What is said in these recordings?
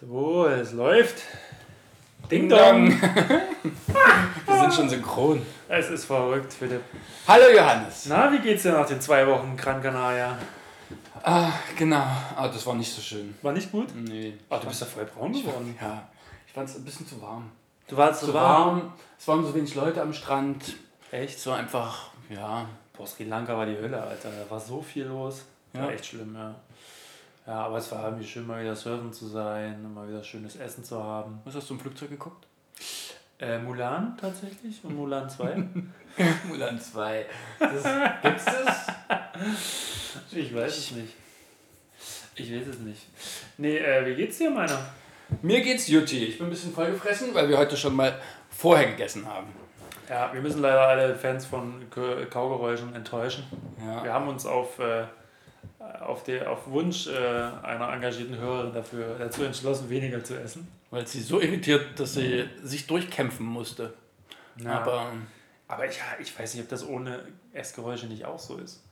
So, es läuft. Ding Dong. Wir sind schon synchron. Es ist verrückt, Philipp. Hallo Johannes. Na, wie geht's dir nach den zwei Wochen Gran Canaria? Ah, genau. Ah, das war nicht so schön. War nicht gut? Nee. Ach, du bist ja voll braun geworden. Ja, ich fand es ein bisschen zu warm. Du warst Zu warm. Es waren so wenig Leute am Strand. Echt? So einfach, ja. Boah, Sri Lanka war die Hölle, Alter. Da war so viel los. Ja. War echt schlimm, ja. Ja, aber es war irgendwie schön, mal wieder surfen zu sein mal wieder schönes Essen zu haben. Was hast du im Flugzeug geguckt? Äh, Mulan tatsächlich und Mulan 2. Mulan 2. Das, gibt's das? ich weiß es nicht. Ich weiß es nicht. Nee, äh, wie geht's dir, meiner? Mir geht's Jutti. Ich bin ein bisschen vollgefressen, weil wir heute schon mal vorher gegessen haben. Ja, wir müssen leider alle Fans von Kaugeräuschen enttäuschen. Ja. Wir haben uns auf, äh, auf, die, auf Wunsch äh, einer engagierten Hörerin dafür, dazu entschlossen, weniger zu essen. Weil sie so irritiert, dass sie sich durchkämpfen musste. Aber aber ich, ich weiß nicht, ob das ohne Essgeräusche nicht auch so ist.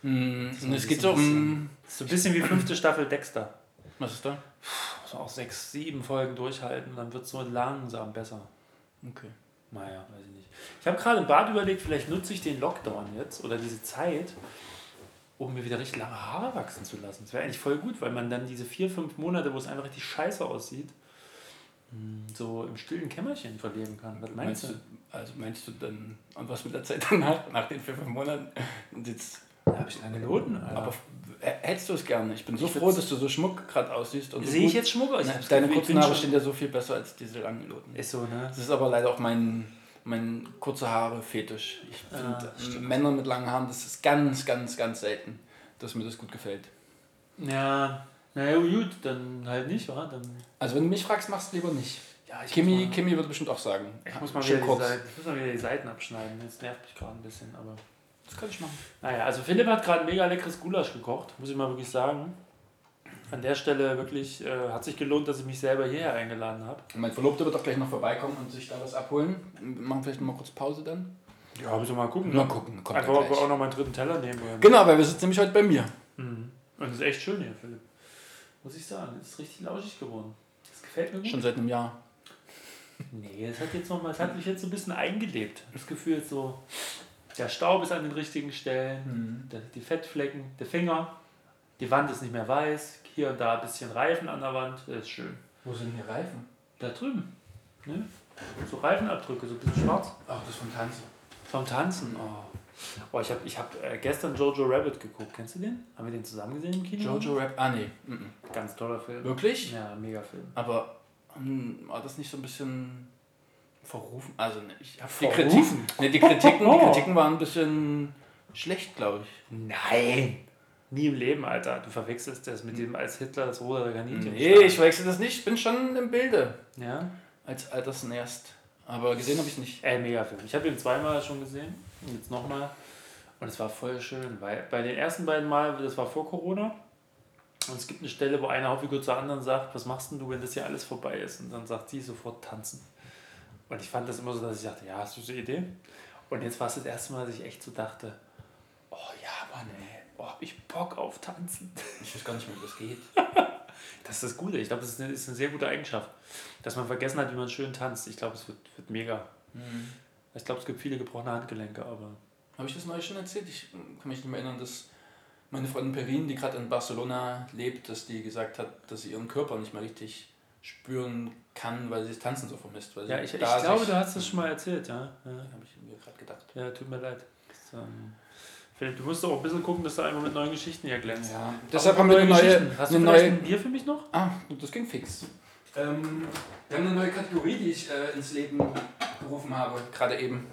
mh, So es geht so um. So ein bisschen wie fünfte Staffel Dexter. Was ist da? Man auch sechs, sieben Folgen durchhalten, dann wird es so langsam besser. Okay. Naja, weiß ich nicht. Ich habe gerade im Bad überlegt, vielleicht nutze ich den Lockdown jetzt oder diese Zeit, um mir wieder richtig lange Haare wachsen zu lassen. Das wäre eigentlich voll gut, weil man dann diese vier, fünf Monate, wo es einfach richtig scheiße aussieht, mh, so im stillen Kämmerchen verleben kann. Was meinst, Meinst du? also meinst du dann, und was mit der Zeit danach, nach den vier, fünf Monaten? Und jetzt, Da habe ich lange Noten. Alter. aber hättest du es gerne? Ich bin so Ich froh, dass du so schmuck gerade aussiehst. Und so sehe ich jetzt Schmuck aus? Deine kurzen Haare stehen ja so viel besser als diese langen Noten. Ist so, ne? Das ist aber leider auch mein, mein kurze Haare Fetisch. Ich Ah, finde. Männer mit langen Haaren, das ist ganz, ganz, ganz selten, dass mir das gut gefällt. Ja, naja, gut, dann halt nicht, wa? Dann, Also wenn du mich fragst, machst du lieber nicht. ja, ich Kimi, mal, Kimi würde bestimmt auch sagen. ich muss mal, wieder die kurz. Seiten, ich muss mal wieder die Seiten abschneiden. Das nervt mich gerade ein bisschen, aber... Das kann ich machen. Naja, also Philipp hat gerade ein mega leckeres Gulasch gekocht, muss ich mal wirklich sagen. An der Stelle wirklich äh, hat sich gelohnt, dass ich mich selber hierher eingeladen habe. Mein Verlobter wird auch gleich noch vorbeikommen und sich da was abholen. Wir machen vielleicht noch mal kurz Pause dann. Ja, müssen wir mal gucken. Mal ne? gucken, kommt Einfach, ob wir auch noch mal einen dritten Teller nehmen wollen. Genau, weil wir sitzen nämlich heute bei mir. Mhm. Und es ist echt schön hier, Philipp. Muss ich sagen, es ist richtig lauschig geworden. Das gefällt mir gut. Schon seit einem Jahr. Nee, es hat jetzt noch mal, es hat mich jetzt so ein bisschen eingelebt. Das Gefühl ist so, der Staub ist an den richtigen Stellen, der, die Fettflecken, der Finger, die Wand ist nicht mehr weiß, hier und da ein bisschen Reifen an der Wand, das ist schön. Wo sind hier Reifen? Da drüben, ne? So Reifenabdrücke, so ein bisschen schwarz. Ach, das vom Tanzen. Vom Tanzen, oh. Oh, ich habe ich hab, äh, gestern Jojo Rabbit geguckt. Kennst du den? Haben wir den zusammen gesehen im Kino? Jojo Rap. Ah, nee. Mhm. Ganz toller Film. Wirklich? Ja, mega Film. Aber hm, war das nicht so ein bisschen verrufen? Also, ne, ich habe die? Kritiken. Ne, die Kritiken, die. Kritiken waren ein bisschen schlecht, glaube ich. Nein! Nie im Leben, Alter. Du verwechselst das mit dem als Hitler das rote Kaninchen. Nee, ich wechsle das nicht. Ich bin schon im Bilde. Ja? Als Altersnährst. Aber gesehen habe ich nicht. Ey, mega Film. Ich habe ihn zweimal schon gesehen. Und jetzt nochmal. Und es war voll schön, weil bei den ersten beiden Mal, das war vor Corona. Und es gibt eine Stelle, wo eine Hauptfigur zur anderen sagt, was machst denn du, wenn das hier alles vorbei ist? Und dann sagt sie sofort tanzen. Und ich fand das immer so, dass ich dachte, ja, hast du so eine Idee? Und jetzt war es das erste Mal, dass ich echt so dachte, oh ja, Mann, ey, oh, hab ich Bock auf Tanzen. Ich weiß gar nicht mehr, wie das geht. Das ist das Gute. Ich glaube, das ist eine, ist eine sehr gute Eigenschaft, dass man vergessen hat, wie man schön tanzt. Ich glaube, es wird, wird mega. Ich glaube, es gibt viele gebrochene Handgelenke, aber Habe ich das neulich schon erzählt? Ich kann mich nicht mehr erinnern, dass meine Freundin Perin, die gerade in Barcelona lebt, dass die gesagt hat, dass sie ihren Körper nicht mehr richtig spüren kann, weil sie das Tanzen so vermisst. Weil ja, ich, ich glaube, du hast das schon mal erzählt, ja. Ja, Habe ich mir gerade gedacht. ja tut mir leid. Das, ähm, Philipp, du musst doch auch ein bisschen gucken, dass du einmal mit neuen Geschichten hier glänzt. Ja, deshalb haben wir eine neue. Hast du eine neue ein Bier für mich noch? Ah, das ging fix. Ähm, wir haben eine neue Kategorie, die ich äh, ins Leben gerufen habe, gerade eben.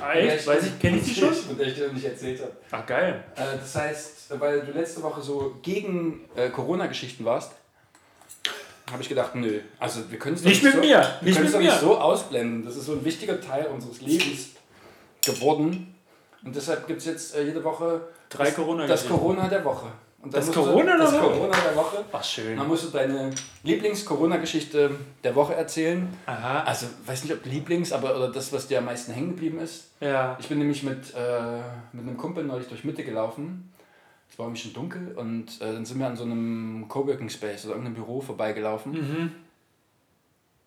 Ah, echt? Weiß ich, kenne ich die schon? Von der ich dir noch nicht erzählt habe. Ach, geil. Äh, das heißt, weil du letzte Woche so gegen äh, Corona-Geschichten warst, habe ich gedacht, nö. Also wir können es doch Nicht mit so, mir, Wir nicht mit mir. nicht so ausblenden. Das ist so ein wichtiger Teil unseres Lebens geworden. Und deshalb gibt es jetzt äh, jede Woche Drei das, corona das Corona der Woche. Und Das du- Corona der das Woche? Corona der Woche. Ach, schön. Dann musst du deine Lieblings-Corona-Geschichte der Woche erzählen. Aha. Also, weiß nicht, ob Lieblings, aber oder das, was dir am meisten hängen geblieben ist. Ja. Ich bin nämlich mit, äh, mit einem Kumpel neulich durch Mitte gelaufen. es war irgendwie schon dunkel und äh, dann sind wir an so einem Coworking Space oder irgendeinem Büro vorbeigelaufen. Mhm.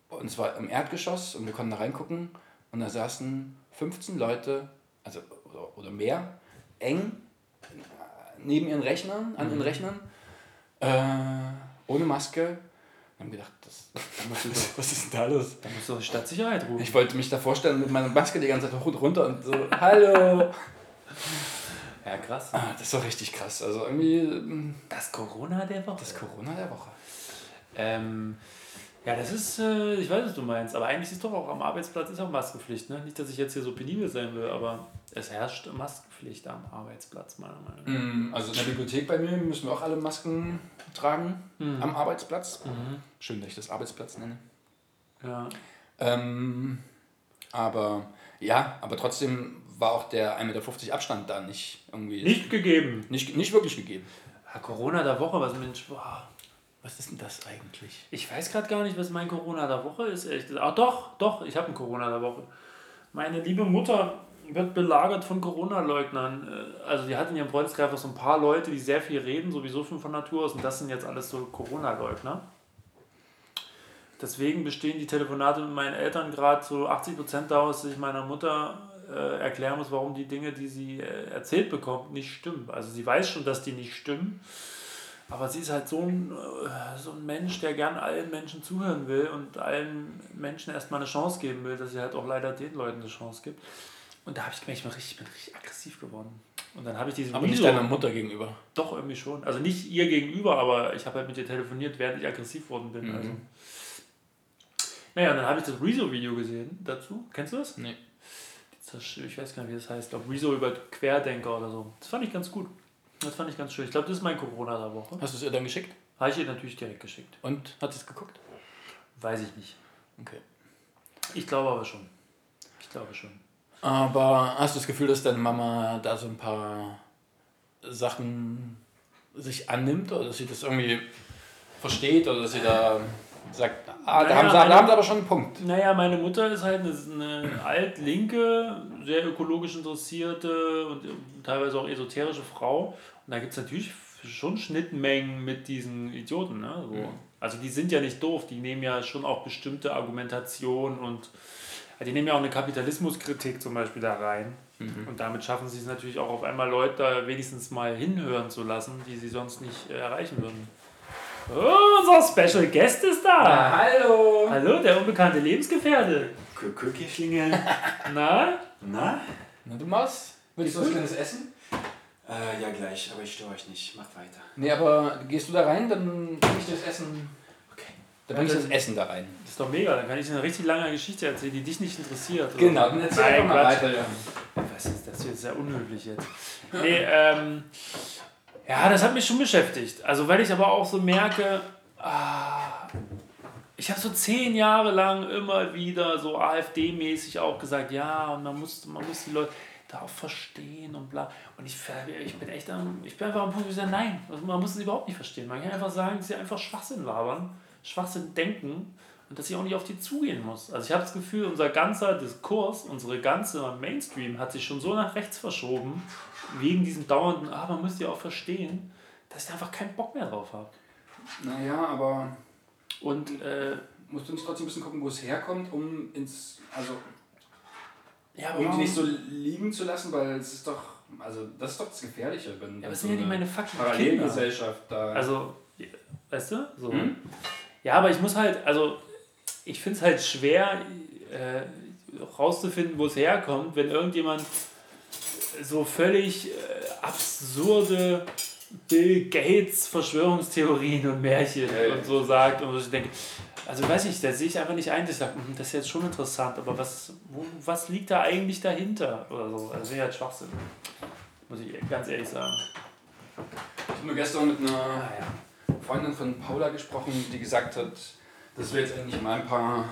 Und es war im Erdgeschoss und wir konnten da reingucken und da saßen 15 Leute, also oder, oder mehr, eng neben ihren Rechnern, an ihren Rechnern, äh, ohne Maske. Wir haben gedacht, das, was ist denn da los? Da musst du die Stadtsicherheit rufen. Ich wollte mich da vorstellen mit meiner Maske die ganze Zeit hoch- runter und so, hallo. Ja, krass. Ah, das war richtig krass. Also irgendwie mm, Das Corona der Woche. das Corona der Woche. Ähm, ja, das ist, äh, ich weiß, was du meinst, aber eigentlich ist doch auch am Arbeitsplatz ist auch Maskenpflicht. Ne? Nicht, dass ich jetzt hier so penibel sein will, aber es herrscht Maskenpflicht am Arbeitsplatz, meiner Meinung nach. Mm, Also in der Bibliothek bei mir müssen wir auch alle Masken tragen am Arbeitsplatz. Schön, dass ich das Arbeitsplatz nenne. Ja. Ähm, aber ja, aber trotzdem war auch der 1,50 Meter Abstand da nicht irgendwie. Nicht gegeben. Nicht, nicht wirklich gegeben. Ja, Corona der Woche, was Mensch, boah. Was ist denn das eigentlich? Ich weiß gerade gar nicht, was mein Corona der Woche ist. Ehrlich gesagt. Ach doch, doch, ich habe ein Corona der Woche. Meine liebe Mutter wird belagert von Corona-Leugnern. Äh, Also die hat in ihrem Freundeskreis einfach so ein paar Leute, die sehr viel reden, sowieso schon von Natur aus. Und das sind jetzt alles so Corona-Leugner. Deswegen bestehen die Telefonate mit meinen Eltern gerade so 80% daraus, dass ich meiner Mutter äh, erklären muss, warum die Dinge, die sie äh, erzählt bekommt, nicht stimmen. Also sie weiß schon, dass die nicht stimmen. Aber sie ist halt so ein, äh, so ein Mensch, der gern allen Menschen zuhören will und allen Menschen erstmal eine Chance geben will, dass sie halt auch leider den Leuten eine Chance gibt. Und da habe ich gemerkt, ich bin richtig, ich bin richtig aggressiv geworden. Und dann habe ich diese Aber nicht deiner Mutter gegenüber. Doch, irgendwie schon. Also nicht ihr gegenüber, aber ich habe halt mit ihr telefoniert, während ich aggressiv worden bin. Mhm. Also. Naja, und dann habe ich das Rezo-Video gesehen dazu. Kennst du das? Nee. das? Ich weiß gar nicht, wie das heißt. Ich glaube, Rezo über Querdenker oder so. Das fand ich ganz gut. Das fand ich ganz schön. Ich glaube, das ist mein Corona der Woche. Hast du es ihr dann geschickt? Habe ich ihr natürlich direkt geschickt. Und hat sie es geguckt? Weiß ich nicht. Okay. Ich glaube aber schon. Ich glaube schon. Aber hast du das Gefühl, dass deine Mama da so ein paar Sachen sich annimmt oder dass sie das irgendwie versteht oder dass sie da sagt, ah, da, Naja, haben sie, meine- da haben sie aber schon einen Punkt. Naja, meine Mutter ist halt eine, eine altlinke, sehr ökologisch interessierte und teilweise auch esoterische Frau. Und da gibt es natürlich schon Schnittmengen mit diesen Idioten. Ne? So. Also die sind ja nicht doof, die nehmen ja schon auch bestimmte Argumentationen und ja, die nehmen ja auch eine Kapitalismuskritik zum Beispiel da rein. Und damit schaffen sie es natürlich auch auf einmal Leute da wenigstens mal hinhören zu lassen, die sie sonst nicht äh, erreichen würden. Oh, unser Special Guest ist da! hallo! Hallo, der unbekannte Lebensgefährte. Cookie-Schlingel. Na? Na? Na, du Maus? Willst du was Kleines essen? Äh, ja, gleich, aber ich störe euch nicht. Macht weiter. Nee, aber gehst du da rein, dann bring ich dir das Essen. Okay. Dann bring ich das Essen da rein. Das ist doch mega, dann kann ich dir eine richtig lange Geschichte erzählen, die dich nicht interessiert. oder? Genau, dann erzähl Nein, mal Quatsch. weiter. Ja. Was ist das jetzt sehr unhöflich jetzt? Nee, ähm, ja, das hat mich schon beschäftigt. Also, weil ich aber auch so merke, ah, ich habe so zehn Jahre lang immer wieder so AfD-mäßig auch gesagt, ja, und man muss, man muss die Leute da auch verstehen und bla. Und ich, ich bin echt am, ich bin einfach am Punkt, wo ich sage, nein, man muss es überhaupt nicht verstehen. Man kann einfach sagen, dass sie einfach Schwachsinn labern, Schwachsinn denken und dass ich auch nicht auf die zugehen muss. Also ich habe das Gefühl, unser ganzer Diskurs, unsere ganze Mainstream hat sich schon so nach rechts verschoben, wegen diesem dauernden, ah, man muss die auch verstehen, dass ich einfach keinen Bock mehr drauf habe. Naja, aber Und äh, musst du nicht trotzdem ein bisschen gucken, wo es herkommt, um ins. Also, ja, um die nicht so liegen zu lassen, weil es ist doch. Also, das ist doch das Gefährliche, wenn. Ja, aber es sind ja nicht eine meine fucking. Parallelgesellschaft da. Also, weißt du? So. Hm? Ja, aber ich muss halt, also ich finde es halt schwer äh, rauszufinden, wo es herkommt, wenn irgendjemand so völlig äh, absurde Bill Gates Verschwörungstheorien und Märchen Ja, ja. und so sagt und ich denke, also weiß ich, da sehe ich einfach nicht ein, dass ich sage, "Hm, das ist jetzt schon interessant, aber was, wo, was liegt da eigentlich dahinter oder so? Also wäre halt Schwachsinn, muss ich ganz ehrlich sagen. Ich habe nur gestern mit einer Ah, ja. Freundin von Paula gesprochen, die gesagt hat, dass wir jetzt eigentlich mal ein paar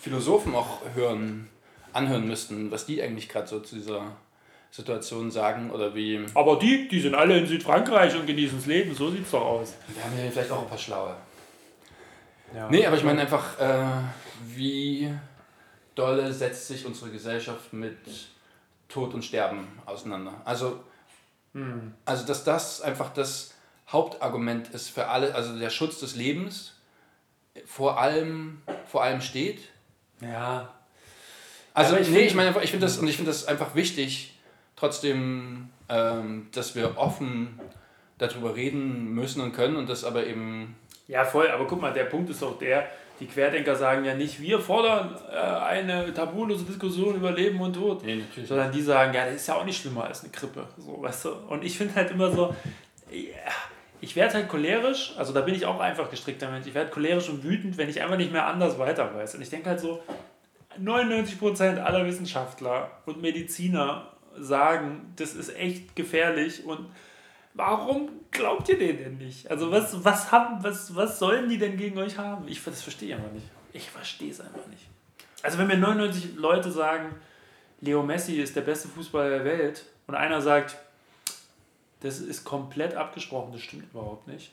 Philosophen auch hören, anhören müssten, was die eigentlich gerade so zu dieser Situation sagen oder wie. Aber die, die sind alle in Südfrankreich und genießen das Leben, so sieht's doch aus. Wir haben ja vielleicht auch ein paar schlaue. Ja. Nee, aber ich meine einfach, äh, wie dolle setzt sich unsere Gesellschaft mit Tod und Sterben auseinander? Also Hm. Also, dass das einfach das Hauptargument ist für alle, also der Schutz des Lebens vor allem, vor allem steht. Ja. Also, ich nee, ich meine, ich finde das, und ich finde das einfach wichtig, trotzdem, ähm, dass wir offen darüber reden müssen und können und das aber eben, Ja, voll, aber guck mal, der Punkt ist doch der, die Querdenker sagen ja nicht, wir fordern äh, eine tabulose Diskussion über Leben und Tod. Nee, natürlich Sondern die sagen, ja, das ist ja auch nicht schlimmer als eine Grippe. So, weißt du? Und ich finde halt immer so, ja, ich werde halt cholerisch, also da bin ich auch einfach gestrickter Mensch, ich werde cholerisch und wütend, wenn ich einfach nicht mehr anders weiter weiß. Und ich denke halt so, 99% aller Wissenschaftler und Mediziner sagen, das ist echt gefährlich und warum glaubt ihr denen denn nicht? Also was, was, haben, was, was sollen die denn gegen euch haben? Ich das verstehe einfach nicht. Ich verstehe es einfach nicht. Also wenn mir 99 Leute sagen, Leo Messi ist der beste Fußballer der Welt und einer sagt, das ist komplett abgesprochen, das stimmt überhaupt nicht,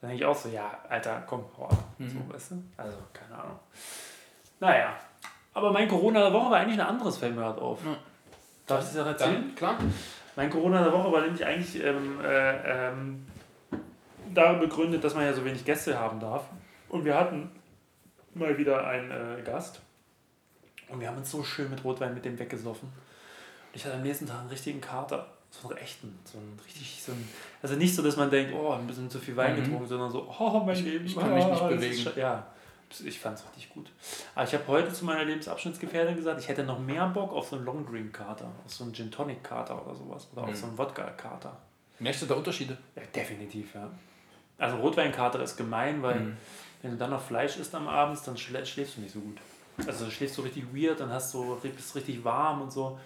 dann denke ich auch so, ja, Alter, komm, hau ab. So, weißt du? Also, keine Ahnung. Naja, aber mein Corona der Woche war eigentlich ein anderes, fällt mir gerade auf. Darf ich das noch erzählen? Dann, klar. Mein Corona der Woche war nämlich eigentlich ähm, äh, ähm, darin begründet, dass man ja so wenig Gäste haben darf. Und wir hatten mal wieder einen äh, Gast. Und wir haben uns so schön mit Rotwein mit dem weggesoffen. Und ich hatte am nächsten Tag einen richtigen Kater. So einen echten. So einen richtig, so einen, also nicht so, dass man denkt, oh, ein bisschen zu viel Wein Mhm. getrunken, sondern so, oh, mein Leben. ich kann mich nicht ah, bewegen. Ja, ich fand es richtig gut. Aber ich habe heute zu meiner Lebensabschnittsgefährtin gesagt, ich hätte noch mehr Bock auf so einen Long Drink Kater, auf so einen Gin Tonic Kater oder sowas. Oder auf Mhm. so einen Wodka Kater. Merkst du da Unterschiede? Ja, definitiv, ja. Also Rotweinkater ist gemein, weil Mhm. wenn du dann noch Fleisch isst am Abend, dann schlä schläfst du nicht so gut. Also du schläfst so richtig weird, dann hast du, bist richtig warm und so.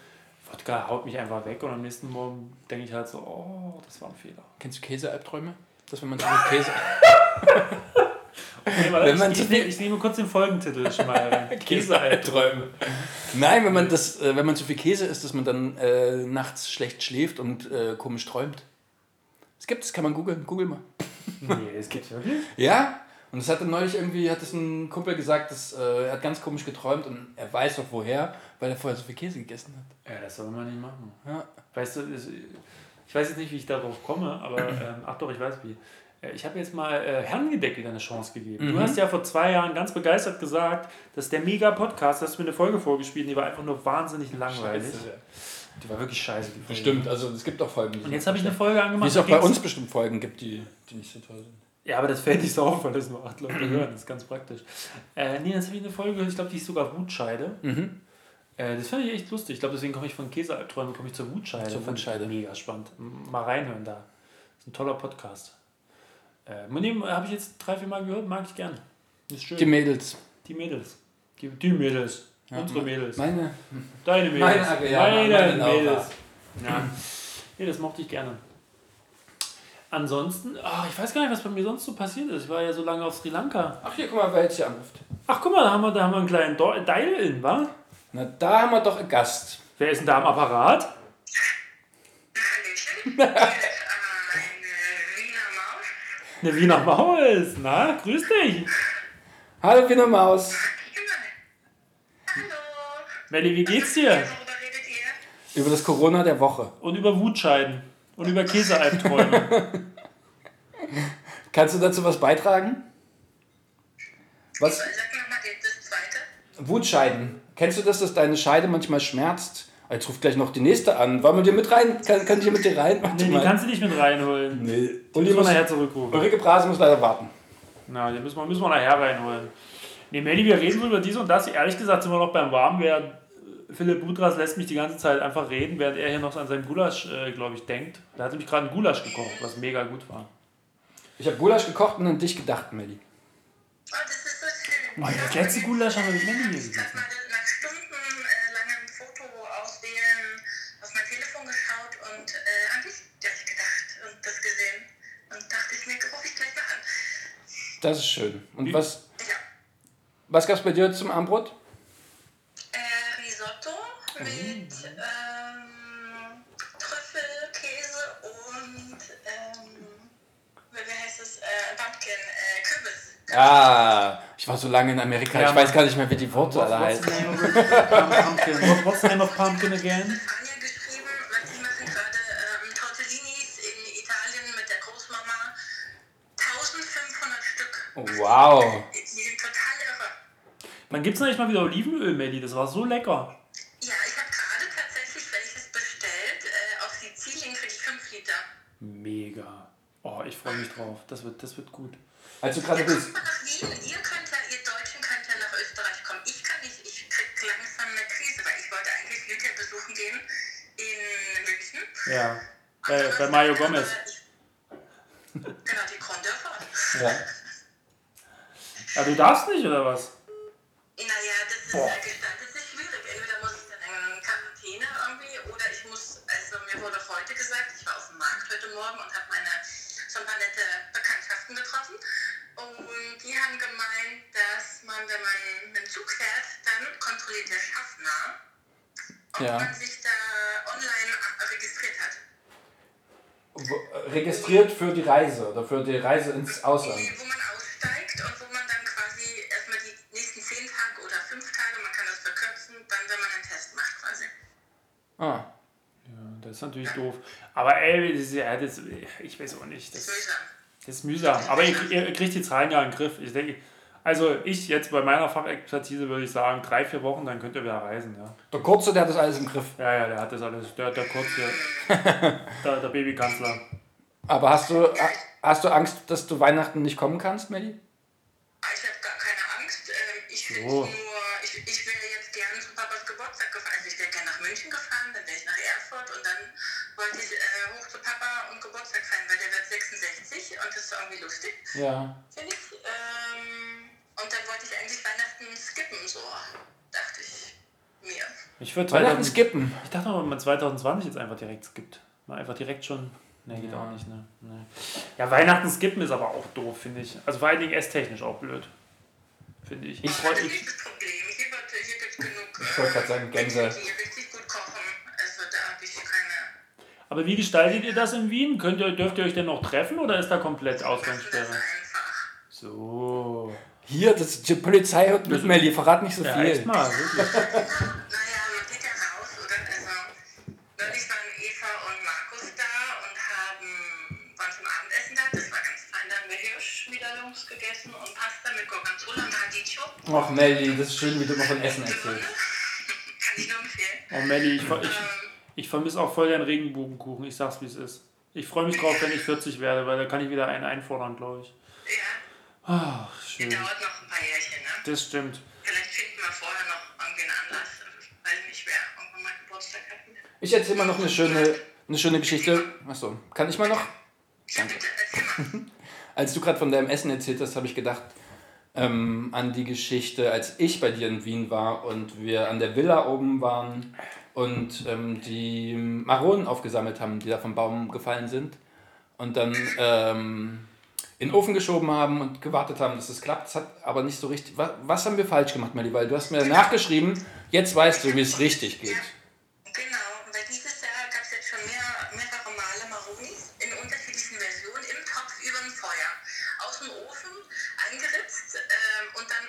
Wodka haut mich einfach weg und am nächsten Morgen denke ich halt so, oh, das war ein Fehler. Kennst du Käsealbträume? Dass wenn man so mit Käse. Okay, Wenn man ich, zu ich, viel- nehme, ich nehme kurz den Folgentitel schon mal rein. Käsealbträume. Nein, wenn man das, äh, wenn man zu viel Käse isst, dass man dann äh, nachts schlecht schläft und äh, komisch träumt. Es gibt es, kann man googeln. Google mal. Nee, das gibt's wirklich? Ja. Und es hatte neulich irgendwie, hat es ein Kumpel gesagt, dass, äh, er hat ganz komisch geträumt und er weiß doch woher, weil er vorher so viel Käse gegessen hat. Ja, das soll man nicht machen. Ja. Weißt du, ich weiß jetzt nicht, wie ich darauf komme, aber ähm, ach doch, ich weiß wie. Äh, Ich habe jetzt mal äh, Herrengedeck wieder eine Chance gegeben. Du Mhm. hast ja vor zwei Jahren ganz begeistert gesagt, dass der Mega-Podcast, hast du mir eine Folge vorgespielt, die war einfach nur wahnsinnig langweilig. Die war wirklich scheiße, die Folge. Bestimmt, also es gibt auch Folgen. die Und jetzt habe ich eine. Folge Wie angemacht. es auch bei uns bestimmt Folgen gibt, die, die nicht so toll sind. Ja, aber das fällt nicht so auf, weil das nur acht Leute hören. Das ist ganz praktisch. Äh, nee, jetzt habe ich eine Folge, ich glaube, die ist sogar Wutscheide. Mhm. Äh, das fand ich echt lustig. Ich glaube, deswegen komme ich von Käsealbträumen komme ich zur Wutscheide. Zur Wutscheide. Mega spannend. Mal reinhören da. ist ein toller Podcast. Äh, habe ich jetzt drei, vier Mal gehört, mag ich gerne. Ist schön. Die Mädels. Die Mädels. Die, die Mädels. Ja, Unsere Mädels. Meine. Deine Mädels. Meine, ja, meine, meine. Mädels. Ja. Nee, das mochte ich gerne. Ansonsten, ach, ich weiß gar nicht, was bei mir sonst so passiert ist. Ich war ja so lange auf Sri Lanka. Ach hier, guck mal, wer jetzt hier anruft. Ach, guck mal, da haben wir, da haben wir einen kleinen Dial in, wa? Na, da haben wir doch einen Gast. Wer ist denn da am Apparat? Ist eine Wiener Maus. Eine Wiener Maus. Na, grüß dich. Hallo, Wiener Maus. Hallo. Melli, wie geht's dir? Über das Corona der Woche. Und über Wutscheiden. Und über Käsealbträume. Kannst du dazu was beitragen? Was? Sag nochmal das zweite. Wutscheiden. Kennst du das, dass deine Scheide manchmal schmerzt? Jetzt ruft gleich noch die nächste an. Wollen wir dir mit rein? Kann, kann ich hier mit dir rein? Warte nee, die mal. kannst du nicht mit reinholen. Nee. Die Uli müssen wir muss, nachher zurückrufen. Ulrike Brase muss leider warten. Na, die müssen wir, müssen wir nachher reinholen. Nee, Melli, wir reden so über dies und das. Ehrlich gesagt sind wir noch beim Warmwerden. Philipp Budras lässt mich die ganze Zeit einfach reden, während er hier noch an seinem Gulasch, äh, glaube ich, denkt. Da hat nämlich gerade ein Gulasch gekocht, was mega gut war. Ich habe Gulasch gekocht und an dich gedacht, Melli. Oh, das ist so schön. Oh, das letzte Gulasch haben wir mit Melli hier Ich gegessen. habe mal nach stundenlangem Foto auswählen auf mein Telefon geschaut und äh, an dich gleich gedacht und das gesehen. Und dachte ich mir, rufe ich gleich mal an. Das ist schön. Und Wie- was, Ja. was gab es bei dir zum Abendbrot? mit mhm. ähm, Trüffel, Käse und ähm, wie heißt es? Äh, Pumpkin, äh, Kürbis. Ah, ich war so lange in Amerika, ja, ich weiß gar nicht mehr, wie die Worte alle heißen. Pumpkin? What's the name of Pumpkin again? Ähm, wow. Die sind total irre. Man gibt es nicht mal wieder Olivenöl, Melli. Das war so lecker. Mega. Oh, ich freue mich drauf. Das wird, das wird gut. Also gerade Ihr bist. kommt mal nach Wien. Ihr könnt ja, ihr Deutschen könnt ja nach Österreich kommen. Ich kann nicht, ich krieg langsam eine Krise, weil ich wollte eigentlich Lydia besuchen gehen in München. Ja. Bei, bei Mario Gomez. Genau, die Kronendörfer. Ja. Ja, du darfst nicht, oder was? Naja, das ist Boah. Morgen und habe meine so ein paar nette Bekanntschaften getroffen. Und die haben gemeint, dass man, wenn man mit dem Zug fährt, dann kontrolliert der Schaffner, ob Ja. man sich da online registriert hat. Wo- Registriert für die Reise oder für die Reise ins Ausland. Wo natürlich doof. Aber ey, das ja, das, ich weiß auch nicht. Das, Das ist mühsam. Aber ihr, ihr kriegt die Zahlen ja in den Griff. Ich denke, also ich jetzt bei meiner Fachexpertise würde ich sagen, drei, vier Wochen, dann könnt ihr wieder reisen. Ja, Der Kurze, der hat das alles im Griff. ja, ja der hat das alles. Der, der kurze, der, der Babykanzler. Aber hast du, hast du Angst, dass du Weihnachten nicht kommen kannst, Melli? Ich habe gar keine Angst. Ähm, Ich finde So. nur, ich, ich wäre jetzt gerne zu Papas Geburtstag gefahren. Also ich wäre gerne nach München gefahren, dann wäre ich nach Erfurt und dann wollte ich äh, hoch zu Papa und Geburtstag feiern, weil der wird 66 und das ist irgendwie lustig, Ja. finde ich. Ähm, und dann wollte ich eigentlich Weihnachten skippen, so dachte ich mir. Ich würde Weihnachten 2000 skippen. Ich dachte mal, man 2020 jetzt einfach direkt skippt. Mal einfach direkt schon. Ne, geht Ja. auch nicht, ne? Nee. Ja, Weihnachten skippen ist aber auch doof, finde ich. Also vor allen Dingen esstechnisch auch blöd. Finde ich. Ich freue mich. nicht das Problem. Hier, wird, hier gibt es genug Ich wollte gerade sagen, Gänse. Menschen, die richtig gut kochen. Also da habe ich keine... Aber wie gestaltet ihr das in Wien? Könnt ihr, dürft ihr euch denn noch treffen oder ist da komplett Das ist Ausgangssperre? einfach. So. Hier, das, die Polizei hört mit Melli, verrat nicht so Ja, viel. echt mal, wirklich. Naja, man geht ja raus, oder? Also, neulich waren Eva und Markus da und haben, waren zum Abendessen da. Das war ganz fein. Da haben wir Hirschmedaillons gegessen und Pasta mit Gorgonzola und Radicchio. Ach, Melli, das ist schön, wie du immer von Essen Kann erzählst. ich nur empfehlen. Oh Melli, ich, ich, Ähm, ich vermisse auch voll deinen Regenbogenkuchen. Ich sag's, wie es ist. Ich freue mich drauf, wenn ich 40 werde, weil da kann ich wieder einen einfordern, glaube ich. ja, Ach, schön. dauert noch ein paar Jährchen, ne? Das stimmt. Vielleicht finden wir vorher noch irgendwie einen Anlass. Weil nicht wer irgendwann mal Geburtstag hat. Ich erzähle mal noch eine schöne, eine schöne Geschichte. Achso, kann ich mal noch? Mal. Als du gerade von deinem Essen erzählt hast, habe ich gedacht ähm, an die Geschichte, als ich bei dir in Wien war und wir an der Villa oben waren und ähm, die Maronen aufgesammelt haben, die da vom Baum gefallen sind und dann ähm, in den Ofen geschoben haben und gewartet haben, dass es klappt. Es hat aber nicht so richtig. Was, was haben wir falsch gemacht, Melli? Weil du hast mir nachgeschrieben, jetzt weißt du, wie es richtig geht. Genau, weil dieses Jahr gab es jetzt schon mehr, mehrere Male Maronis in unterschiedlichen Versionen im Topf über dem Feuer. Aus dem Ofen eingeritzt ähm, und dann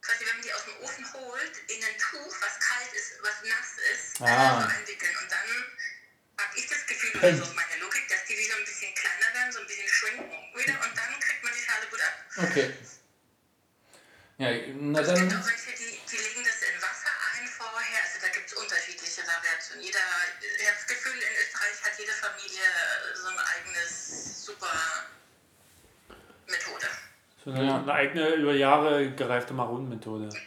quasi, wenn man die aus dem Ofen holt, in ein Tuch, was kalt ist, was nass ist, Ah. äh, so einwickeln. Und dann habe ich das Gefühl, oder so ist meine Logik, dass die wieder ein bisschen kleiner werden, so ein bisschen schwingen wieder und dann kriegt man die Schale gut ab. Okay. Ja, na Es gibt dann. auch welche, die, die legen das in Wasser ein vorher. Also da gibt es unterschiedliche Variationen. Jeder, ich habe das Gefühl, in Österreich hat jede Familie so ein eigenes super Methode. So eine, Ja. eine eigene, über Jahre gereifte Maronenmethode. Genau.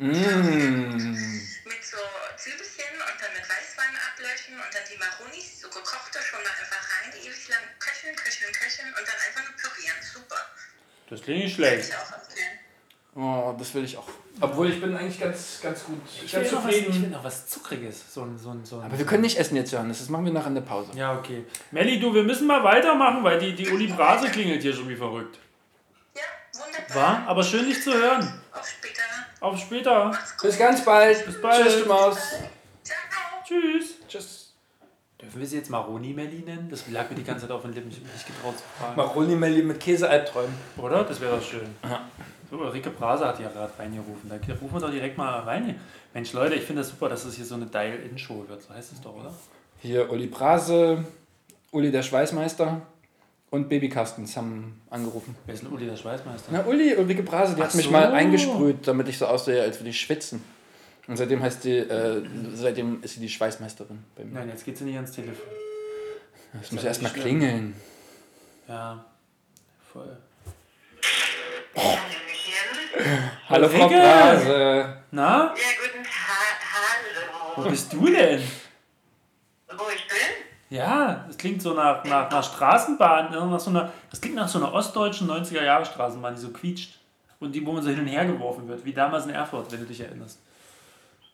Mmh. Mit so Zwiebelchen und dann mit Weißwein ablöschen und dann die Maronis, so gekochte, schon mal einfach rein, ewig lang köcheln, köcheln, köcheln und dann einfach nur pürieren. Super. Das klingt nicht schlecht. Oh, das will ich auch. Obwohl ich bin eigentlich ganz, ganz gut. Ich ganz will, noch was, ich will noch was Zuckriges. So ein, so ein, so ein, Aber wir können nicht essen jetzt, Johannes. Das machen wir nach in der Pause. Ja, okay. Melli, du, wir müssen mal weitermachen, weil die, die Uli Brase klingelt hier schon wie verrückt. Ja, wunderbar. War? Aber schön, dich zu hören. Auf später. Auf später. Bis ganz bald. Bis bald. Tschüss, du Maus. Ciao. Tschüss. Tschüss. Dürfen wir sie jetzt Maroni Melli nennen? Das lag mir die ganze Zeit auf den Lippen. Ich habe mich nicht getraut zu fragen. Maroni Melli mit Käse-Albträumen. Oder? Das wäre doch schön. Ja. So, Ulrike Brase hat ja gerade reingerufen. Da rufen wir doch direkt mal rein. Mensch, Leute, ich finde das super, dass es hier so eine Dial-In-Show wird. So heißt es doch, oder? Hier Uli Brase Uli der Schweißmeister und Baby Carstens haben angerufen. Wer ist denn Uli der Schweißmeister? Na, Uli, Ulrike Brase, die Ach hat mich so. mal eingesprüht, damit ich so aussehe, als würde ich schwitzen. Und seitdem heißt die, äh, seitdem ist sie die Schweißmeisterin bei mir. Nein, jetzt geht sie nicht ans Telefon. Das muss ja erstmal klingeln. Ja, voll. Hallöchen. Hallo Frau Ulrike! Brase. Na, Ja, guten Tag. wo Hallo. bist du denn? Wo ich bin? Ja, das klingt so nach, nach, nach Straßenbahn, nach so einer, das klingt nach so einer ostdeutschen 90er-Jahre-Straßenbahn, die so quietscht. Und die, wo man so hin und her geworfen wird, wie damals in Erfurt, wenn du dich erinnerst.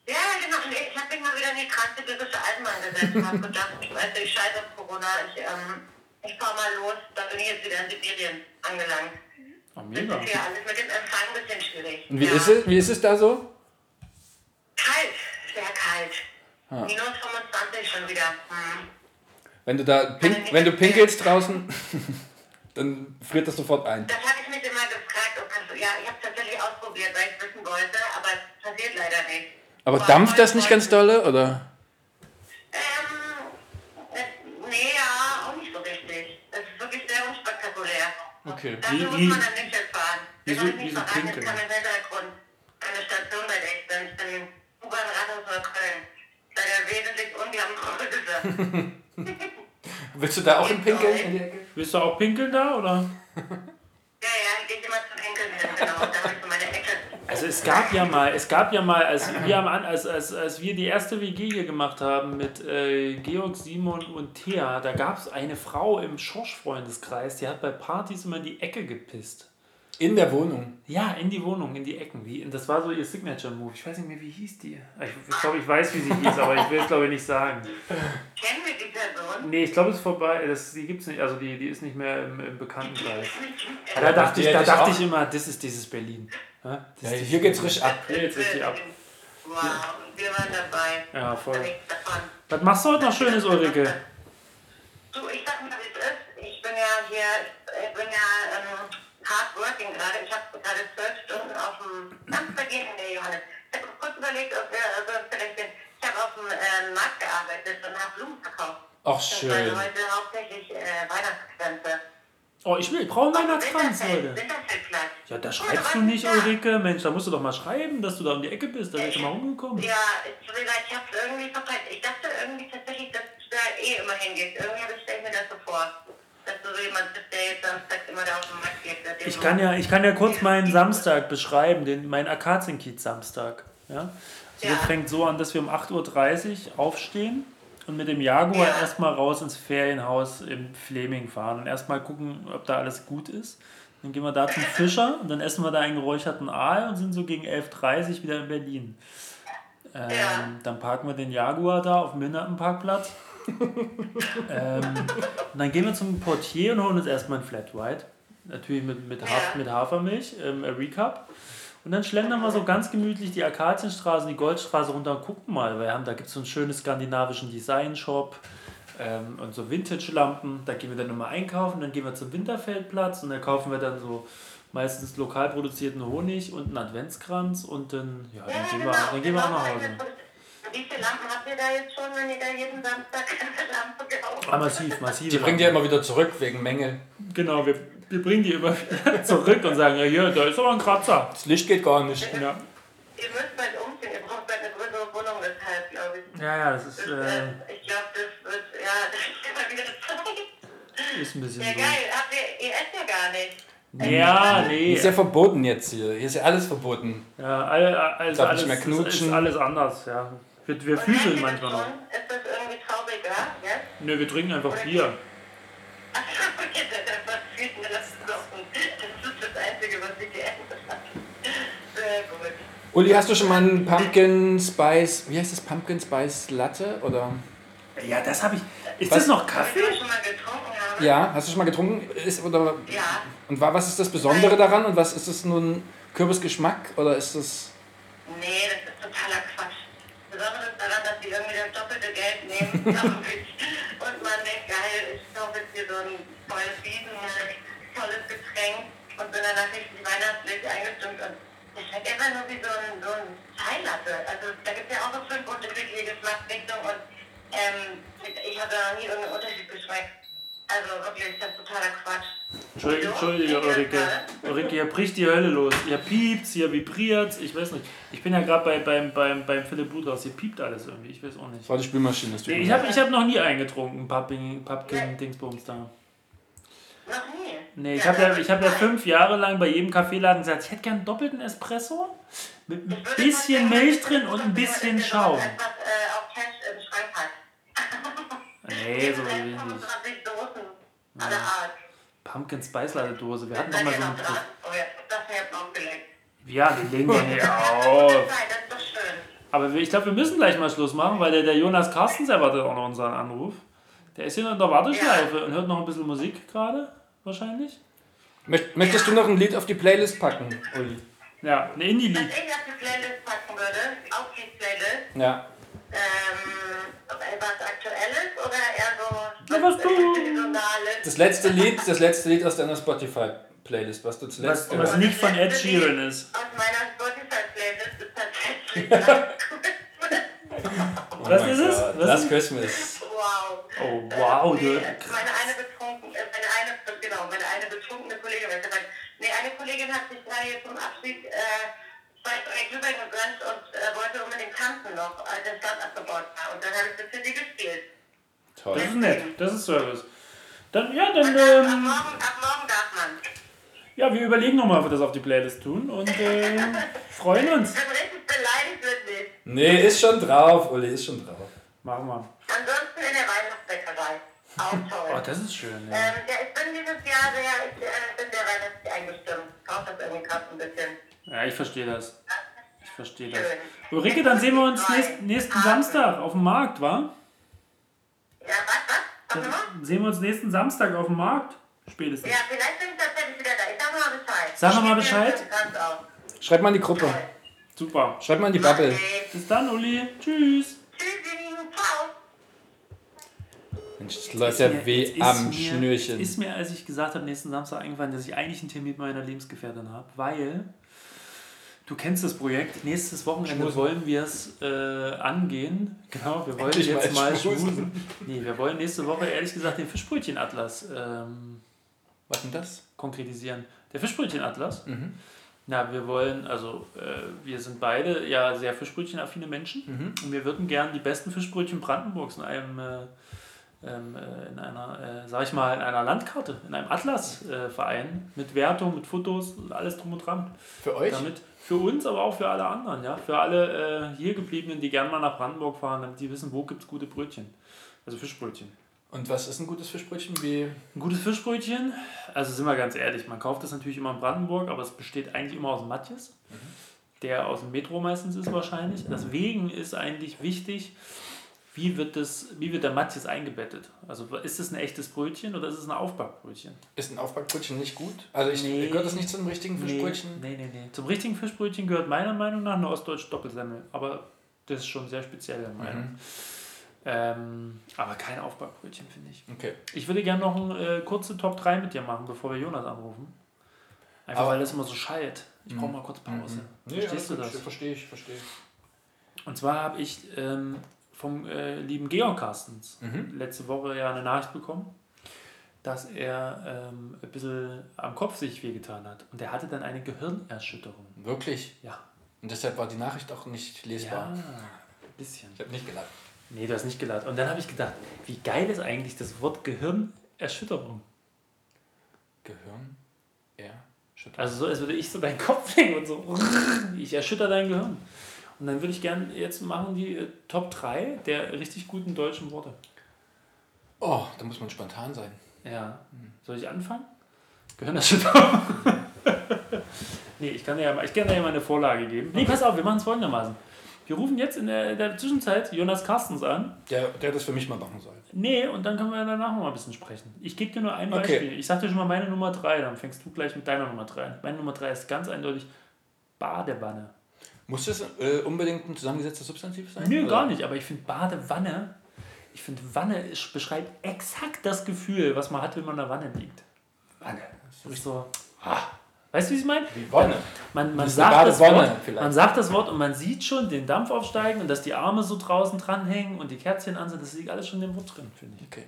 Ja, genau. Nee, Ich habe mich mal wieder in die krasse typische Eisenbahn gesetzt und habe gedacht, du, ich scheiße auf Corona. Ich, ähm, ich fahr mal los. Da bin ich jetzt wieder in Sibirien angelangt. Oh, Das mega. ist hier alles mit dem Empfang ein bisschen schwierig. Und wie, ja. ist es, wie ist es da so? Kalt. Sehr kalt. Ah. Minus 25 schon wieder. Hm. Wenn du da pink, wenn du pinkelst draußen, dann friert das sofort ein. Das habe ich mich immer gefragt. Ob das, ja, ich habe tatsächlich ausprobiert, weil ich es wissen wollte, aber es passiert leider nicht. Aber dampft das nicht ganz dolle, oder? Ähm, äh, nee, ja, auch nicht so richtig. Es ist wirklich sehr unspektakulär. Okay. Dafür Wie- muss man dann nicht fahren. wie Wenn so- man wie nicht pinkeln. ist kann im Hintergrund eine Station, bei der ich bin. Ich bin U-Bahn Rathaus Neukölln. Leider wesentlich unglamouröser. Willst du da auch in pinkeln? In die Ecke? Willst du auch pinkeln da, oder? Ja, ja, ich gehe immer zum Pinkeln hin, genau. Da ich so meine Ecke. Also es gab ja mal, es gab ja mal, als wir, am, als, als, als wir die erste WG hier gemacht haben mit äh, Georg, Simon und Thea, da gab es eine Frau im Schorsch-Freundeskreis, die hat bei Partys immer in die Ecke gepisst. In der Wohnung. Ja, in die Wohnung, in die Ecken. Wie, das war so ihr Signature-Move. Ich weiß nicht mehr, wie hieß die. Ich, ich glaube, ich weiß, wie sie hieß, aber ich will es, glaube ich, nicht sagen. Kennen wir die Person? Nee, ich glaube, es ist vorbei. Das, die gibt es nicht. Also, die, die ist nicht mehr im, im Bekanntenkreis. Da Ja, dachte, die ich, da ich dachte ich immer, das ist dieses Berlin. Ja, Ja, hier geht's richtig ab. Hier geht's richtig ab. Wow, wir waren dabei. Ja, voll. Was machst du heute noch Schönes, Ulrike? Du, ich sag mal, wie es ist. Ich bin ja hier, ich bin ja ähm, hard working gerade. Ich habe gerade zwölf Stunden auf dem Samstag gehen, nee, Johannes. Ich habe kurz überlegt, ob wir also vielleicht den, ich habe auf dem äh, Markt gearbeitet und habe Blumen verkauft. Ach, Das schön. waren heute hauptsächlich äh, Weihnachtskränze. Oh, ich will, ich brauche einen Weihnachtskranz heute. Ja, da schreibst du du nicht. Ulrike. Mensch, da musst du doch mal schreiben, dass du da um die Ecke bist. Da wäre ich mal rumgekommen. Ja, leid, ich hab's irgendwie verpasst. Ich dachte irgendwie tatsächlich, dass du da eh immer hingehst. Irgendwie habe ich mir das so vor. Dass du so jemand bist, der jetzt samstags immer da auf dem Markt geht. seitdem Ich kann ja, ich kann ja kurz meinen Samstag beschreiben, den, meinen Akazienkiez-Samstag. Ja? Also Ja. Der fängt so an, dass wir um 8.30 Uhr aufstehen und mit dem Jaguar Ja. erstmal raus ins Ferienhaus im Fleming fahren und erstmal gucken, ob da alles gut ist. Dann gehen wir da zum Fischer und dann essen wir da einen geräucherten Aal und sind so gegen 11.30 Uhr wieder in Berlin. Ähm, Ja. Dann parken wir den Jaguar da auf dem Behindertenparkplatz. ähm, und dann gehen wir zum Portier und holen uns erstmal ein Flat White. Natürlich mit, mit, Haf Ja. mit Hafermilch, ähm, ein Recap. Und dann schlendern wir so ganz gemütlich die Akazienstraße, die Goldstraße runter und gucken mal. Wir haben, da gibt es so einen schönen skandinavischen Design-Shop ähm, und so Vintage-Lampen. Da gehen wir dann nochmal einkaufen, dann gehen wir zum Winterfeldplatz und da kaufen wir dann so meistens lokal produzierten Honig und einen Adventskranz und dann, ja, dann, gehen, genau. wir, dann gehen wir auch genau nach so Hause. Wie viele Lampen habt ihr da jetzt schon, wenn ihr da jeden Samstag eine Lampe kauft? Ah, massiv, massiv. Die bringen die ja immer wieder zurück wegen Mängel. Genau, wir, wir bringen die immer wieder zurück und sagen, ja, hier, da ist aber ein Kratzer. Das Licht geht gar nicht. Ja, Ihr müsst bald umziehen, ihr braucht bald eine größere Wohnung deshalb, glaube ich. ja, ja das ist, Das, äh, äh, ich glaube, das wird, ja, das ist immer wieder Zeit. ist ein bisschen Ja, so. geil. Habt ihr, ihr esst ja gar nicht. Ja, nee. Ist ja verboten jetzt hier. Hier ist ja alles verboten. Ja, all, also Darf alles, nicht mehr knutschen. Ist alles anders, ja. Wir, wir füßeln manchmal noch. Ist das irgendwie trauriger? Ja? Nö, wir trinken einfach Bier. Ach, okay, das war viel mir das Knochen. Das ist das Einzige, was ich geändert habe. Sehr gut. Uli, hast du schon mal einen Pumpkin Spice, wie heißt das, Pumpkin Spice Latte? Oder? Ja, das habe ich. Ist Was? das noch ich Kaffee? das schon mal getrunken habe? Ja, hast du schon mal getrunken? Ist, oder, Ja. und war, was ist das Besondere daran? Und was ist das nun Kürbisgeschmack? Oder ist das. Nee, das ist totaler Quatsch. Besonders daran, dass die irgendwie das doppelte Geld nehmen. Und man denkt, geil, ich kaufe jetzt hier so ein tolles Wiesen, ein tolles Getränk und bin dann natürlich die Weihnachtslicht eingestimmt und das schmeckt einfach nur wie so ein, so ein Chai-Latte. Also da gibt es ja auch so fünf unterschiedliche Geschmacksrichtungen und ähm, ich habe da noch nie irgendeinen Unterschied geschmeckt. Also wirklich, das ist totaler Quatsch. Entschuldige, Entschuldige Hallo? Ulrike. Ulrike, hier bricht die Hölle los. Hier piept's, hier vibriert's. Ich weiß nicht. Ich bin ja gerade bei, beim, beim, beim Philipp Budras. Hier piept alles irgendwie. Ich weiß auch nicht. Das war die Spülmaschine. Das Nee, ich habe ich hab noch nie eingetrunken, Pumpkin, Pumpkin Dingsbums da. Noch nie. Nee, ich habe ja, ich hab ja fünf Jahre lang bei jedem Kaffeeladen gesagt, ich hätte gern einen doppelten Espresso mit ein bisschen Milch drin und ein bisschen Schaum. Etwas äh, auf Cash im Schrank hast. Nee, so will ich nicht. 25 Dosen aller Art. Pumpkin Spice Latte Dose. Wir hatten Seid noch mal so noch eine. Oh ja, das wäre aufgelegt. Ja, die legen wir nicht Nein, auf. doch. Aber ich glaube, wir müssen gleich mal Schluss machen, weil der, der Jonas Carstens erwartet auch noch unseren Anruf. Der ist hier noch in der Warteschleife und hört noch ein bisschen Musik gerade, wahrscheinlich. Möcht- Möchtest du noch ein Lied auf die Playlist packen, Uli? Ja, ein Indie-Lied. Was ich auf die Playlist packen würde, auf die Playlist, Ja. Ähm, ob etwas Aktuelles oder eher so Ja, was Saisonales? Das letzte Lied, das letzte Lied aus deiner Spotify-Playlist, was du zuletzt Was, was nicht von Ed Sheeran ist. Aus meiner Spotify-Playlist ist tatsächlich Last Christmas. Oh Was ist es? Gott, Was Last ist- Christmas. Wow. Oh, wow, nee, du. Meine eine betrunken, äh, meine eine, genau, meine eine betrunkene Kollegin, weil ich gesagt, nee, eine Kollegin hat sich gerade jetzt zum Abschied äh, zwei, drei Glühwein gegönnt und äh, wollte unbedingt tanzen noch, als der Stand abgebaut war. Und dann habe ich das für sie gespielt. Das Toll. ist nett, das ist Service. Dann, ja, dann, dann, ab, ähm, morgen, ab morgen darf man. ja, wir überlegen nochmal, ob wir das auf die Playlist tun und äh, freuen uns. Wenn richtig beleidigt wird nicht. Nee, ist schon drauf, Uli, ist schon drauf. Machen wir. Ansonsten in der Weihnachtsbäckerei. Auch toll. Oh, das ist schön, ja. Ähm, ja, ich bin dieses Jahr sehr, ich äh, bin sehr weihnachtlich eingestimmt. Brauche das irgendwie gerade ein bisschen. Ja, ich verstehe das. Ich verstehe das. Ulrike, dann sehen wir uns Zwei. nächsten. Samstag auf dem Markt, wa? Ja, was, was? Dann sehen wir uns nächsten Samstag auf dem Markt. Spätestens. Ja, vielleicht bin ich tatsächlich wieder da. Ich sag mal Bescheid. Sag mal Bescheid. Schreib mal in die Gruppe. Super. Schreib mal in die Bubble. Okay. Bis dann, Uli. Tschüss. Mensch, das läuft ja Mir- weh am mir, Schnürchen. Ist mir, als ich gesagt habe, nächsten Samstag eingefallen, dass ich eigentlich einen Termin mit meiner Lebensgefährtin habe, weil du kennst das Projekt. Nächstes Wochenende Schmusen. wollen wir es äh, angehen. Genau, wir wollen Endlich jetzt mal schmusen. schmusen. Nee, wir wollen nächste Woche ehrlich gesagt den Fischbrötchenatlas ähm, Was denn das? konkretisieren. Der Fischbrötchenatlas. Mhm. Na, wir wollen, also äh, wir sind beide ja sehr Fischbrötchenaffine Menschen Mhm. und wir würden gern die besten Fischbrötchen Brandenburgs in einem, äh, in einer, äh, sag ich mal, in einer Landkarte, in einem Atlas äh, mit Wertung, mit Fotos und alles drum und dran. Für euch? Damit für uns, aber auch für alle anderen, ja, für alle äh, hier gebliebenen, die gerne mal nach Brandenburg fahren, damit die wissen, wo gibt es gute Brötchen. Also Fischbrötchen. Und was ist ein gutes Fischbrötchen? Wie Ein gutes Fischbrötchen, also sind wir ganz ehrlich, man kauft das natürlich immer in Brandenburg, aber es besteht eigentlich immer aus Matjes, der aus dem Metro meistens ist wahrscheinlich. Deswegen ist eigentlich wichtig, wie wird, das, wie wird der Matjes eingebettet? Also ist es ein echtes Brötchen oder ist es ein Aufbackbrötchen? ist ein Aufbackbrötchen nicht gut? Also ich Nee. gehört das nicht zum richtigen Fischbrötchen? Nee, nee, nee. Zum richtigen Fischbrötchen gehört meiner Meinung nach eine ostdeutsche Doppelsemmel, aber das ist schon sehr spezielle Meinung. Mhm. Ähm, aber kein Aufbackbrötchen, finde ich. Okay. Ich würde gerne noch eine äh, kurze Top 3 mit dir machen, bevor wir Jonas anrufen. Einfach Aber- weil das immer so schallt. Ich brauche mal kurz Pause. Verstehst du das? Verstehe ich, verstehe ich. Und zwar habe ich ähm, vom äh, lieben Georg Carstens Mhm. letzte Woche ja eine Nachricht bekommen, dass er ähm, ein bisschen am Kopf sich wehgetan hat. Und er hatte dann eine Gehirnerschütterung. Wirklich? Ja. Und deshalb war die Nachricht auch nicht Ja, lesbar. ein bisschen. Ich habe nicht gelacht. Nee, du hast nicht gelacht. Und dann habe ich gedacht, wie geil ist eigentlich das Wort Gehirnerschütterung? Gehirn? Er? Schütteln. Also so, als würde ich so deinen Kopf nehmen und so, ich erschütter dein Gehirn. Und dann würde ich gerne jetzt machen die äh, Top 3 der richtig guten deutschen Worte. Oh, da muss man spontan sein. Ja. Soll ich anfangen? Gehirnerschütterung. nee, ich kann dir ja mal, ich kann dir ja mal eine Vorlage geben. Nee, pass auf, wir machen es folgendermaßen. Wir rufen jetzt in der, der Zwischenzeit Jonas Carstens an. Der, der das für mich mal machen soll. Nee, und dann können wir danach noch mal ein bisschen sprechen. Ich gebe dir nur ein Okay. Beispiel. Ich sag dir schon mal meine Nummer 3, dann fängst du gleich mit deiner Nummer 3 an. Meine Nummer 3 ist ganz eindeutig Badewanne. Muss das äh, unbedingt ein zusammengesetztes Substantiv sein? Nö, Oder? gar nicht, aber ich finde Badewanne, ich finde Wanne ist, beschreibt exakt das Gefühl, was man hat, wenn man in der Wanne liegt. Wanne. Das ist so. Ah. Weißt du, wie ich es meine? Wie Wonne. Man, man, sagt das Wort, vielleicht. man sagt das Wort und man sieht schon den Dampf aufsteigen und dass die Arme so draußen dranhängen und die Kerzchen an sind. Das liegt alles schon in dem Wort drin, finde ich. Okay.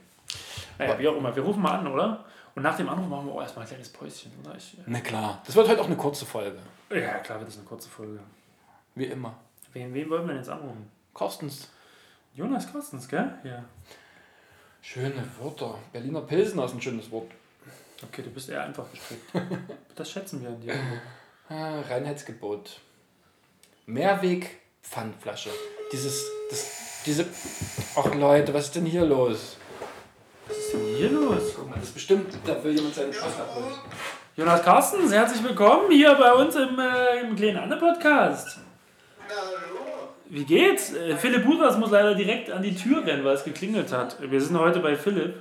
Naja, wie auch immer. Wir rufen mal an, oder? Und nach dem Anruf machen wir auch erstmal ein kleines Päuschen, oder? Ich, Na klar. Das wird heute auch eine kurze Folge. ja, klar, wird das eine kurze Folge. Wie immer. Wen, wen wollen wir denn jetzt anrufen? Kostens. Jonas Kostens, gell? Ja. Schöne Wörter. Berliner Pilsen ist ein schönes Wort. Okay, du bist eher einfach gestrickt. Das schätzen wir an dir. Ah, Reinheitsgebot. Mehrweg Pfandflasche. Dieses, das, diese. Ach Leute, was ist denn hier los? Was ist denn hier los? Das ist bestimmt, da will jemand seinen Pass abholen. Jonas Carstens, herzlich willkommen hier bei uns im, äh, im kleinen Anne-Podcast. Wie geht's? Äh, Philipp Budras muss leider direkt an die Tür rennen, weil es geklingelt hat. Wir sind heute bei Philipp.